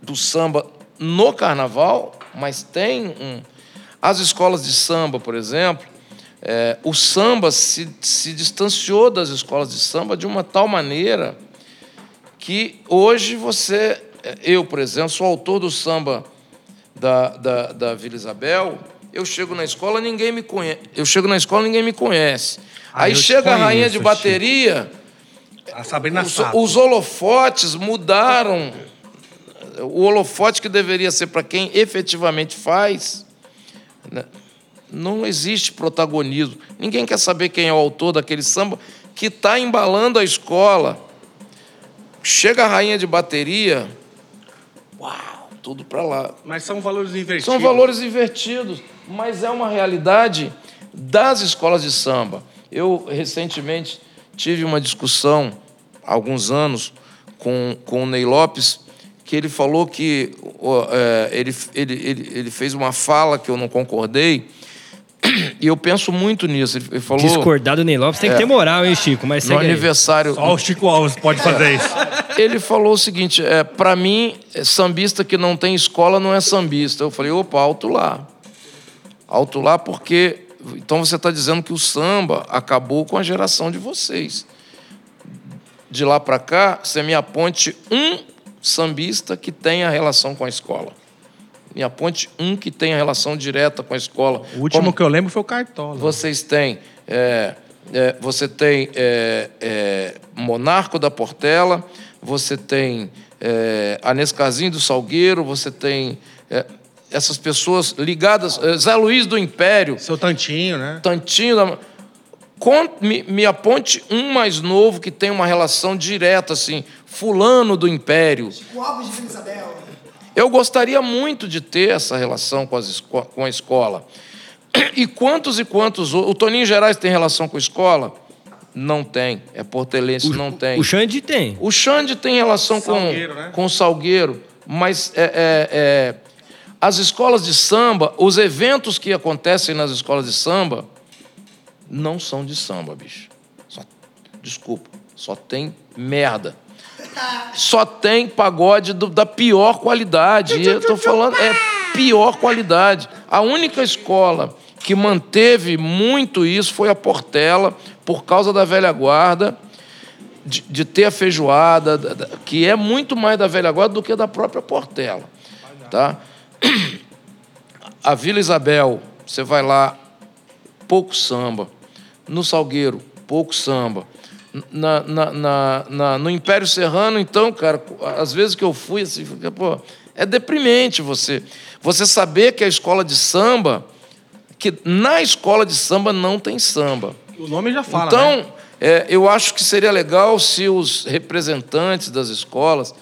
do samba no carnaval, mas tem um. As escolas de samba, por exemplo, é, o samba se, se distanciou das escolas de samba de uma tal maneira que hoje você, é, eu, por exemplo, sou autor do samba da, da, da Vila Isabel, eu chego na escola, ninguém me conhece. Eu chego na escola, ninguém me conhece. Ah, Aí chega a rainha de bateria. A Sabrina os, os holofotes mudaram. O holofote que deveria ser para quem efetivamente faz. Né? Não existe protagonismo. Ninguém quer saber quem é o autor daquele samba que está embalando a escola. Chega a rainha de bateria, uau, tudo para lá. Mas são valores invertidos. São valores invertidos, mas é uma realidade das escolas de samba. Eu recentemente tive uma discussão, alguns anos, com, com o Ney Lopes, que ele falou que é, ele, ele, ele, ele fez uma fala que eu não concordei, e eu penso muito nisso. Ele, falou Discordar do Ney Lopes tem que ter moral, hein, Chico? Mas no segue aí. aniversário. Só o Chico Alves pode fazer isso. Ele falou o seguinte: é, para mim, é, sambista que não tem escola não é sambista. Eu falei, opa, alto lá. Alto lá, porque. Então você está dizendo que o samba acabou com a geração de vocês. De lá para cá, você me aponte um sambista que tenha relação com a escola. Me aponte um que tenha relação direta com a escola. O último Como que eu lembro foi o Cartola. vocês têm. é, é, você tem é, é, Monarco da Portela, você tem é, Anescazinho do Salgueiro, você tem é, essas pessoas ligadas. é, Zé Luiz do Império, Seu Tantinho, né? Tantinho da. Con- me, aponte um mais novo que tem uma relação direta, assim, Fulano do Império. O Alves de Vila Isabel. Eu gostaria muito de ter essa relação com, as com a escola. E quantos e quantos. o- O Toninho Gerais tem relação com a escola? Não tem. É portelense, não tem. O Xande tem. O Xande tem relação Salgueiro, com, né? com o Salgueiro, mas é, é, é, as escolas de samba, os eventos que acontecem nas escolas de samba, não são de samba, bicho. Só- desculpa, só tem merda. Só tem pagode do- da pior qualidade. E eu tô falando, é pior qualidade. A única escola que manteve muito isso foi a Portela, por causa da velha guarda de, de ter a feijoada, da- da- que é muito mais da velha guarda do que da própria Portela. Tá? A Vila Isabel, você vai lá, pouco samba. No Salgueiro, pouco samba. Na, na- na- na- no Império Serrano, então, cara, às vezes que eu fui, assim, fica, pô, é deprimente você. Você saber que a escola de samba, que na escola de samba não tem samba. O nome já fala, Então, né? é, eu acho que seria legal se os representantes das escolas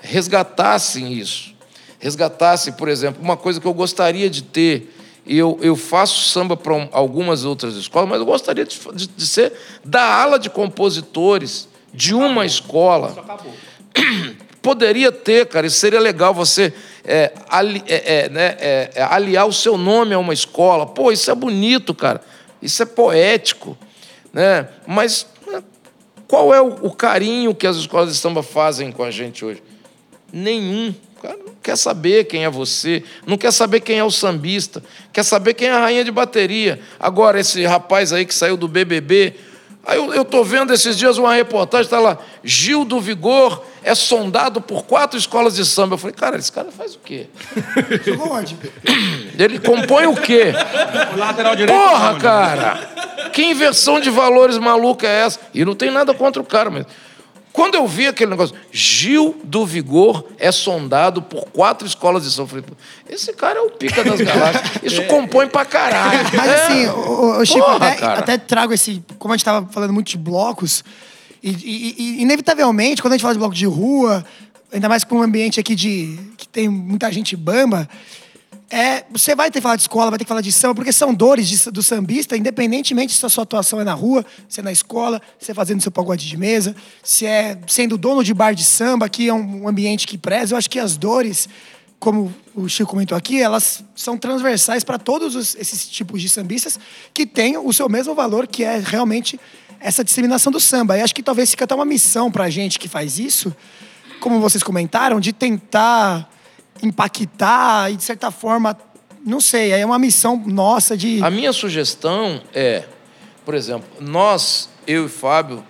resgatassem isso. Resgatassem, por exemplo, uma coisa que eu gostaria de ter. E Eu, eu faço samba para algumas outras escolas, mas eu gostaria de, de- de ser da ala de compositores de uma escola. Poderia ter, cara, isso seria legal você é, ali- é, é, né, é, é, aliar o seu nome a uma escola. Pô, isso é bonito, cara. Isso é poético. Né? Mas né, qual é o, o carinho que as escolas de samba fazem com a gente hoje? Nenhum. O cara não quer saber quem é você, não quer saber quem é o sambista, quer saber quem é a rainha de bateria. Agora, esse rapaz aí que saiu do BBB, aí eu, eu tô vendo esses dias uma reportagem, está lá, Gil do Vigor é sondado por quatro escolas de samba. Eu falei, cara, esse cara faz o quê? Jogou onde? Ele compõe o quê? O lateral direito. Porra, cara! Que inversão de valores maluca é essa? E não tem nada contra o cara, mas. Quando eu vi aquele negócio, Gil do Vigor é sondado por quatro escolas de São Felipe. Esse cara é o pica das galáxias. Isso compõe pra caralho. Mas É. assim, o, o Chico, Porra, até, até trago esse. Como a gente estava falando muito de blocos, e, e- e, inevitavelmente, quando a gente fala de bloco de rua, ainda mais com um ambiente aqui de. que tem muita gente bamba, é, você vai ter que falar de escola, vai ter que falar de samba, porque são dores de- do sambista, independentemente se a sua atuação é na rua, se é na escola, se é fazendo seu pagode de mesa, se é sendo dono de bar de samba, que é um ambiente que preza. Eu acho que as dores, como o Chico comentou aqui, elas são transversais para todos os- esses tipos de sambistas que têm o seu mesmo valor, que é realmente essa disseminação do samba. E acho que talvez fica até uma missão para a gente que faz isso, como vocês comentaram, de tentar impactar e, de certa forma, não sei, é uma missão nossa de. A minha sugestão é, por exemplo, nós, eu e Fábio,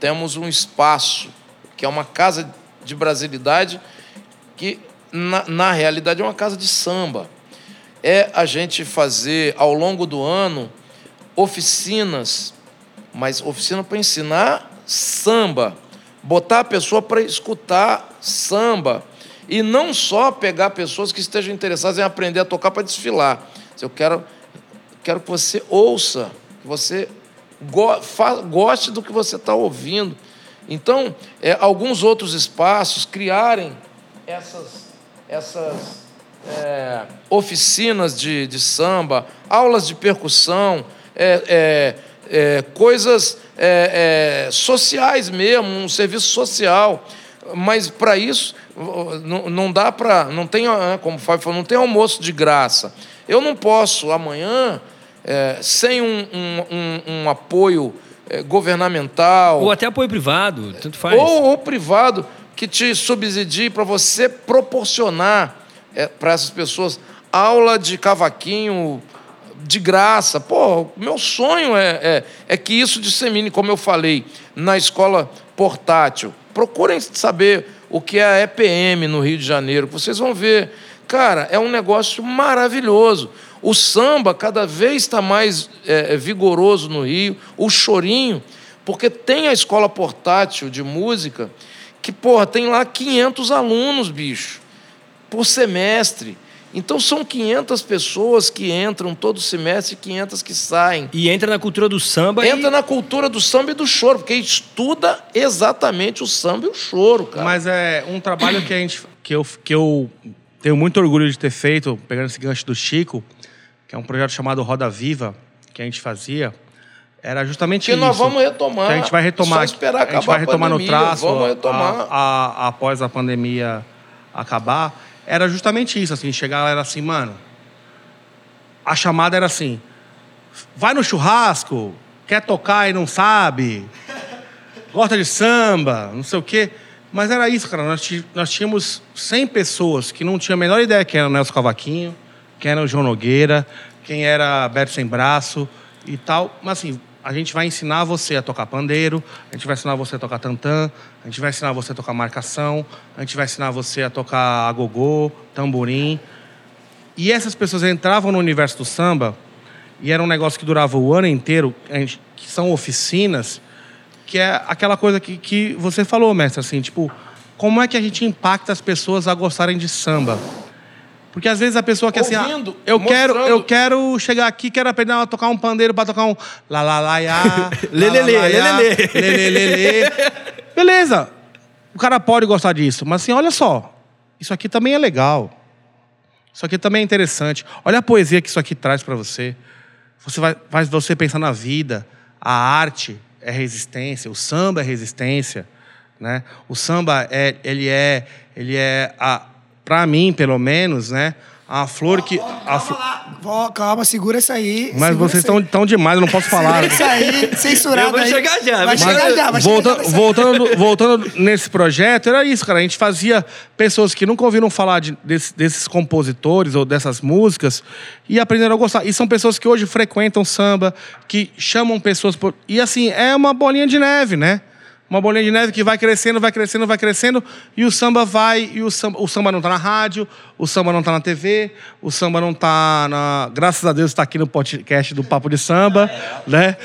temos um espaço que é uma casa de brasilidade que, na, na realidade, é uma casa de samba. É a gente fazer, ao longo do ano, oficinas, mas oficina para ensinar samba, botar a pessoa para escutar samba e não só pegar pessoas que estejam interessadas em aprender a tocar para desfilar. Eu quero, quero que você ouça, que você go- goste do que você está ouvindo. Então, é, alguns outros espaços criarem essas, essas é, oficinas de, de samba, aulas de percussão, é, é, é, coisas é, sociais mesmo, um serviço social. Mas para isso, não, não dá para. Não tem, ah, como o Fábio falou, não tem almoço de graça. Eu não posso amanhã, é, sem um, um, um, um apoio é, governamental. Ou até apoio privado, tanto faz. Ou, ou privado, que te subsidie para você proporcionar é, para essas pessoas aula de cavaquinho de graça. Pô, meu sonho é, é, é que isso dissemine, como eu falei, na escola portátil. Procurem saber o que é a EPM no Rio de Janeiro, vocês vão ver. Cara, é um negócio maravilhoso. O samba cada vez está mais é, vigoroso no Rio, o chorinho, porque tem a escola portátil de música que, porra, tem lá 500 alunos, bicho, por semestre. Então são 500 pessoas que entram todo semestre e 500 que saem. E entra na cultura do samba. Entra e... na cultura do samba e do choro, porque estuda exatamente o samba e o choro, cara. Mas é um trabalho que a gente que eu, que eu tenho muito orgulho de ter feito, pegando esse gancho do Chico, que é um projeto chamado Roda Viva, que a gente fazia. Era justamente que isso. Que nós vamos retomar. Que a gente vai retomar. Só esperar acabar a gente vai retomar pandemia, no traço. Vamos retomar. A, a, após a pandemia acabar era justamente isso, assim, chegar lá era assim, mano. A chamada era assim: vai no churrasco, quer tocar e não sabe, gosta de samba, não sei o quê. Mas era isso, cara. Nós, nós tínhamos 100 pessoas que não tinham a menor ideia quem era o Nelson Cavaquinho, quem era o João Nogueira, quem era Beto Sem Braço e tal. Mas assim, a gente vai ensinar você a tocar pandeiro, a gente vai ensinar você a tocar tantã, a gente vai ensinar você a tocar marcação, a gente vai ensinar você a tocar agogô, tamborim. E essas pessoas entravam no universo do samba e era um negócio que durava o ano inteiro, que são oficinas, que é aquela coisa que, que você falou, mestre, assim, tipo, como é que a gente impacta as pessoas a gostarem de samba? Porque às vezes a pessoa quer assim, ah, eu quero, eu quero chegar aqui, quero aprender a tocar um pandeiro para tocar um la la la ya, lelele, lelele, lelele. Beleza. O cara pode gostar disso, mas assim, olha só, isso aqui também é legal. Isso aqui também é interessante. Olha a poesia que isso aqui traz para você. Você vai, faz você pensar na vida. A arte é resistência, o samba é resistência, né? O samba é, ele é, ele é a para mim, pelo menos, né? A flor que. a fl... Vó, calma, segura isso aí. Mas vocês estão tão demais, eu não posso falar. Segura isso aí, censurado. Eu vou aí. chegar já. Vai chegar já, vai volta, chegar voltando, voltando nesse projeto, era isso, cara. A gente fazia pessoas que nunca ouviram falar de, desse, desses compositores ou dessas músicas e aprenderam a gostar. E são pessoas que hoje frequentam samba, que chamam pessoas. Por... E assim, é uma bolinha de neve, né? Uma bolinha de neve que vai crescendo, vai crescendo, vai crescendo, e o samba vai, e o samba, o samba não está na rádio, o samba não está na TV, o samba não está na. Graças a Deus está aqui no podcast do Papo de Samba, né?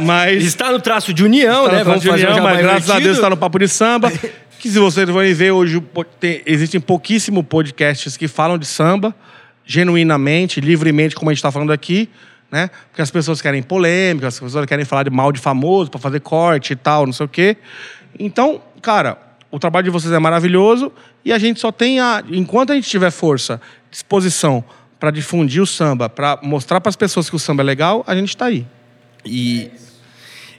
Mas. Está no traço de união, está né? No traço de união, mas graças a Deus está no Papo de Samba. que se vocês vão ver hoje, tem, existem pouquíssimos podcasts que falam de samba, genuinamente, livremente, como a gente está falando aqui né? Porque as pessoas querem polêmica, as pessoas querem falar de mal de famoso para fazer corte e tal, não sei o quê. Então, cara, o trabalho de vocês é maravilhoso e a gente só tem a. Enquanto a gente tiver força, disposição para difundir o samba, para mostrar para as pessoas que o samba é legal, a gente está aí. E.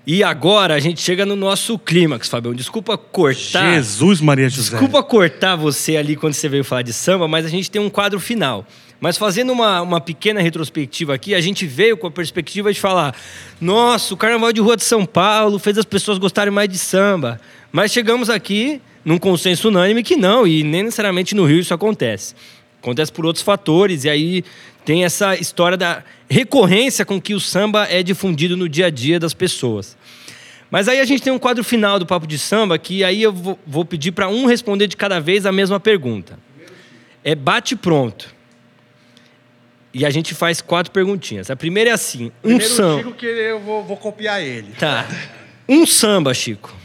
E agora a gente chega no nosso clímax, Fabião. Desculpa cortar. Jesus Maria José. Desculpa cortar você ali quando você veio falar de samba, mas a gente tem um quadro final. Mas fazendo uma, uma pequena retrospectiva aqui, a gente veio com a perspectiva de falar: nossa, o Carnaval de Rua de São Paulo fez as pessoas gostarem mais de samba. Mas chegamos aqui num consenso unânime que não, e nem necessariamente no Rio isso acontece. Acontece por outros fatores, e aí tem essa história da recorrência com que o samba é difundido no dia a dia das pessoas. Mas aí a gente tem um quadro final do Papo de Samba que aí eu vou pedir para um responder de cada vez a mesma pergunta. É bate pronto. E a gente faz quatro perguntinhas. A primeira é assim: um Primeiro samba. Chico que eu vou, vou copiar ele. Tá. Um samba, Chico.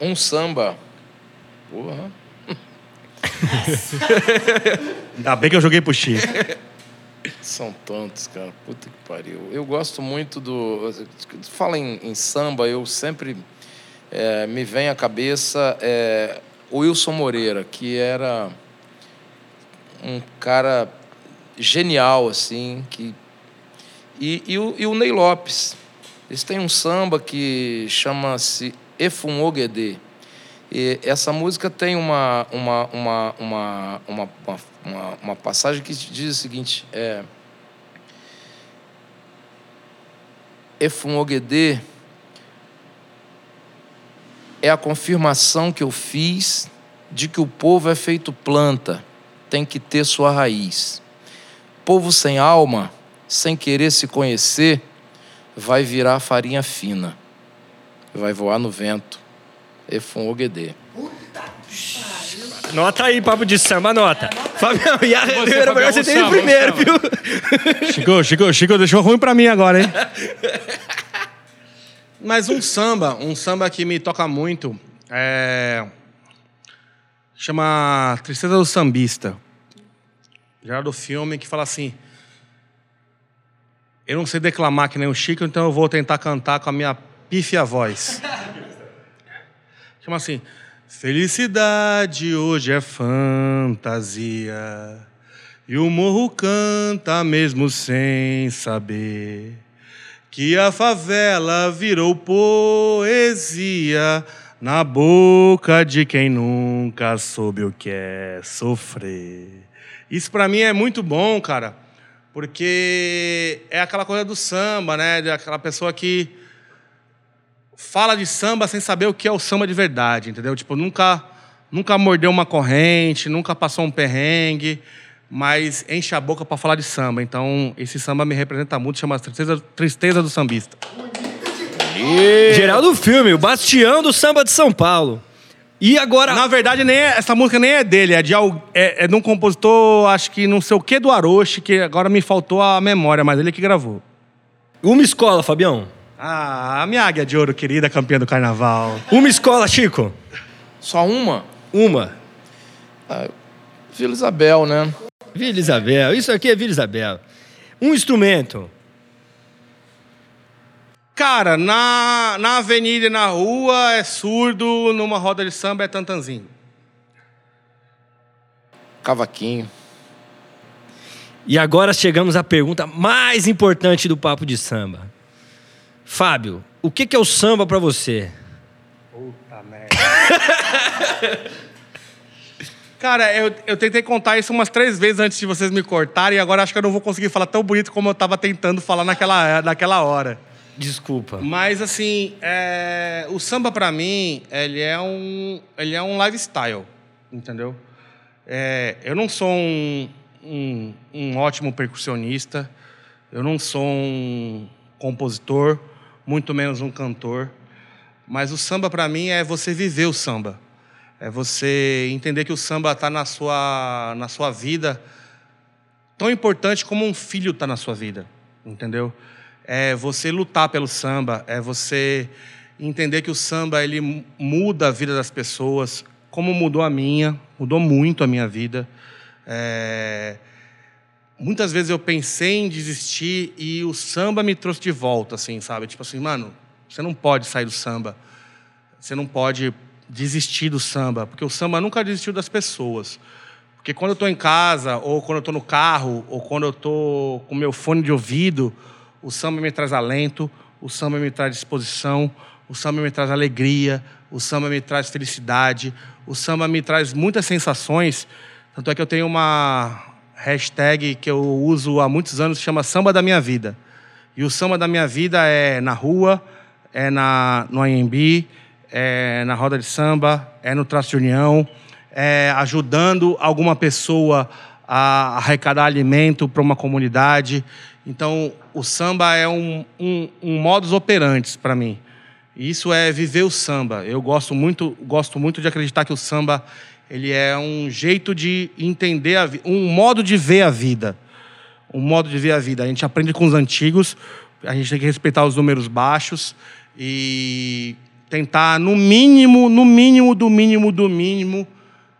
Um samba. Porra. Ainda bem que eu joguei pro Chico. São tantos, cara. Puta que pariu. Eu gosto muito do. Fala em, em samba, eu sempre é, me vem à cabeça é, o Wilson Moreira, que era um cara genial, assim, que... E, e, o, e o Ney Lopes. Eles têm um samba que chama-se Efumogedê, E essa música tem uma, uma, uma, uma, uma, uma, uma passagem que diz o seguinte: é, Efumogedê é a confirmação que eu fiz de que o povo é feito planta, tem que ter sua raiz. Povo sem alma, sem querer se conhecer, vai virar farinha fina, vai voar no vento. Efumogedê. Nota aí, papo de samba, nota. Fabião, e a Você, Ribeiro, Fabião, você tem o samba, um primeiro, samba. viu? Chico, Chico, Chico deixou ruim pra mim agora, hein? Mas um samba, um samba que me toca muito, é... chama Tristeza do Sambista. Já do filme que fala assim: Eu não sei declamar que nem o Chico, então eu vou tentar cantar com a minha pífia voz. Chama assim: Felicidade hoje é fantasia. E o morro canta mesmo sem saber que a favela virou poesia na boca de quem nunca soube o que é sofrer. Isso pra mim é muito bom, cara, porque é aquela coisa do samba, né? De aquela pessoa que fala de samba sem saber o que é o samba de verdade, entendeu? Tipo, nunca, nunca mordeu uma corrente, nunca passou um perrengue, mas enche a boca para falar de samba. Então, esse samba me representa muito, chama Tristeza, Tristeza do Sambista. Geraldo Filme, o bastião do samba de São Paulo. E agora, Na verdade, nem é- essa música nem é dele, é de, é, é de um compositor, acho que não sei o que do Aroche, que agora me faltou a memória, mas ele que gravou. uma escola, Fabião. Ah, a minha águia de ouro querida, campeã do carnaval. Uma escola, Chico. Só uma? Uma. Vila Isabel, né? Vila Isabel. Isso aqui é Vila Isabel. Um instrumento. Cara, na, na avenida e na rua é surdo, numa roda de samba é tantanzinho. Cavaquinho. E agora chegamos à pergunta mais importante do papo de samba. Fábio, o que que é o samba pra você? Puta merda. Cara, eu, eu tentei contar isso umas três vezes antes de vocês me cortarem e agora acho que eu não vou conseguir falar tão bonito como eu tava tentando falar naquela, naquela hora. Desculpa. Mas assim, é, o samba pra mim, ele é um, ele é um lifestyle, entendeu? É, eu não sou um, um, um ótimo percussionista, eu não sou um compositor, muito menos um cantor, mas o samba pra mim é você viver o samba, é você entender que o samba está na sua na sua vida tão importante como um filho está na sua vida, entendeu? É você lutar pelo samba, é você entender que o samba ele mu- muda a vida das pessoas, como mudou a minha, mudou muito a minha vida. É, Muitas vezes eu pensei em desistir e o samba me trouxe de volta, assim, sabe? Tipo assim, mano, você não pode sair do samba, você não pode desistir do samba, porque o samba nunca desistiu das pessoas. Porque quando eu estou em casa, ou quando eu estou no carro, ou quando eu estou com meu fone de ouvido, o samba me traz alento, o samba me traz disposição, o samba me traz alegria, o samba me traz felicidade, o samba me traz muitas sensações. Tanto é que eu tenho uma hashtag que eu uso há muitos anos, chama Samba da Minha Vida. E o samba da minha vida é na rua, é na, no AMB, é na roda de samba, é no traço de união, é ajudando alguma pessoa a arrecadar alimento para uma comunidade. Então, o samba é um, um, um modus operandi para mim. Isso é viver o samba. Eu gosto muito, gosto muito de acreditar que o samba ele é um jeito de entender a um modo de ver a vida um modo de ver a vida. A gente aprende com os antigos, a gente tem que respeitar os números baixos e tentar, no mínimo, no mínimo, do mínimo, do mínimo,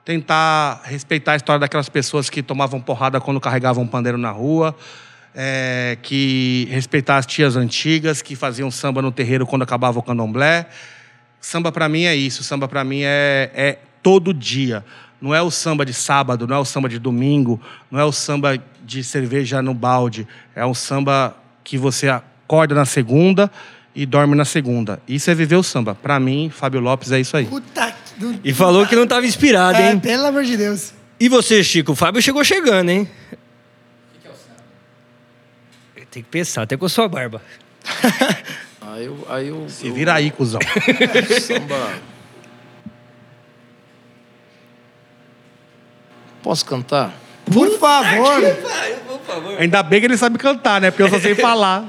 tentar respeitar a história daquelas pessoas que tomavam porrada quando carregavam pandeiro na rua, é, que respeitar as tias antigas que faziam samba no terreiro quando acabava o candomblé. Samba para mim é isso, samba para mim é, é todo dia. Não é o samba de sábado, não é o samba de domingo, não é o samba de cerveja no balde. É um samba que você acorda na segunda e dorme na segunda. Isso é viver o samba. Para mim, Fábio Lopes é isso aí. Puta que Do- E falou que não tava inspirado, É, hein? pelo amor de Deus. E você, Chico? O Fábio chegou chegando, hein? O que é o samba? Tem que pensar, até com a sua barba. Aí eu, aí eu, Se vira aí, cuzão. samba. Posso cantar? Por favor. Ainda bem que ele sabe cantar, né? Porque eu só sei falar.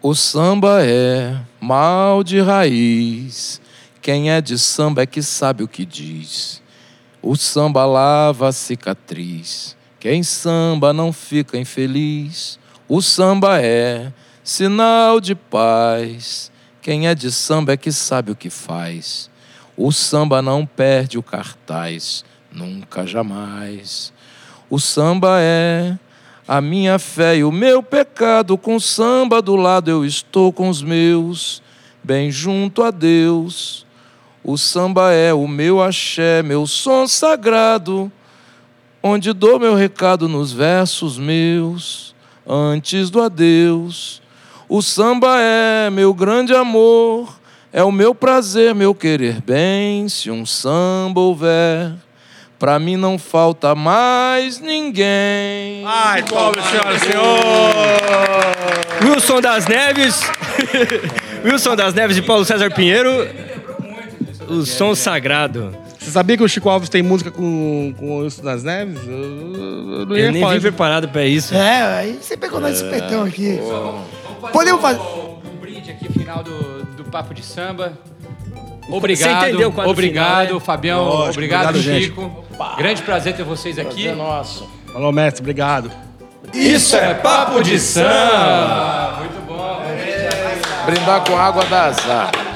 O samba é mal de raiz. Quem é de samba é que sabe o que diz. O samba lava a cicatriz. Quem samba não fica infeliz. O samba é sinal de paz. Quem é de samba é que sabe o que faz. O samba não perde o cartaz, nunca jamais. O samba é a minha fé e o meu pecado. Com samba do lado eu estou com os meus, bem junto a Deus. O samba é o meu axé, meu som sagrado, onde dou meu recado nos versos meus, antes do adeus. O samba é meu grande amor, é o meu prazer, meu querer bem. Se um samba houver, pra mim não falta mais ninguém. Ai, pobre senhora, senhor! Wilson das Neves. Wilson das Neves e Paulo César Pinheiro. O som sagrado. Você sabia que o Chico Alves tem música com, com o Wilson das Neves? Eu, eu não ia Eu nem falar vim preparado pra isso. É, aí você pegou nós supetão aqui. Podemos fazer. Um brinde aqui final do, do Papo de Samba. Obrigado. entendeu o quadro Obrigado, final, né? Fabião. Lógico, obrigado, obrigado, gente. Chico. Grande prazer ter vocês aqui. É nosso. Falou, mestre, obrigado. Isso é Papo de Samba! Brindar com água da azar.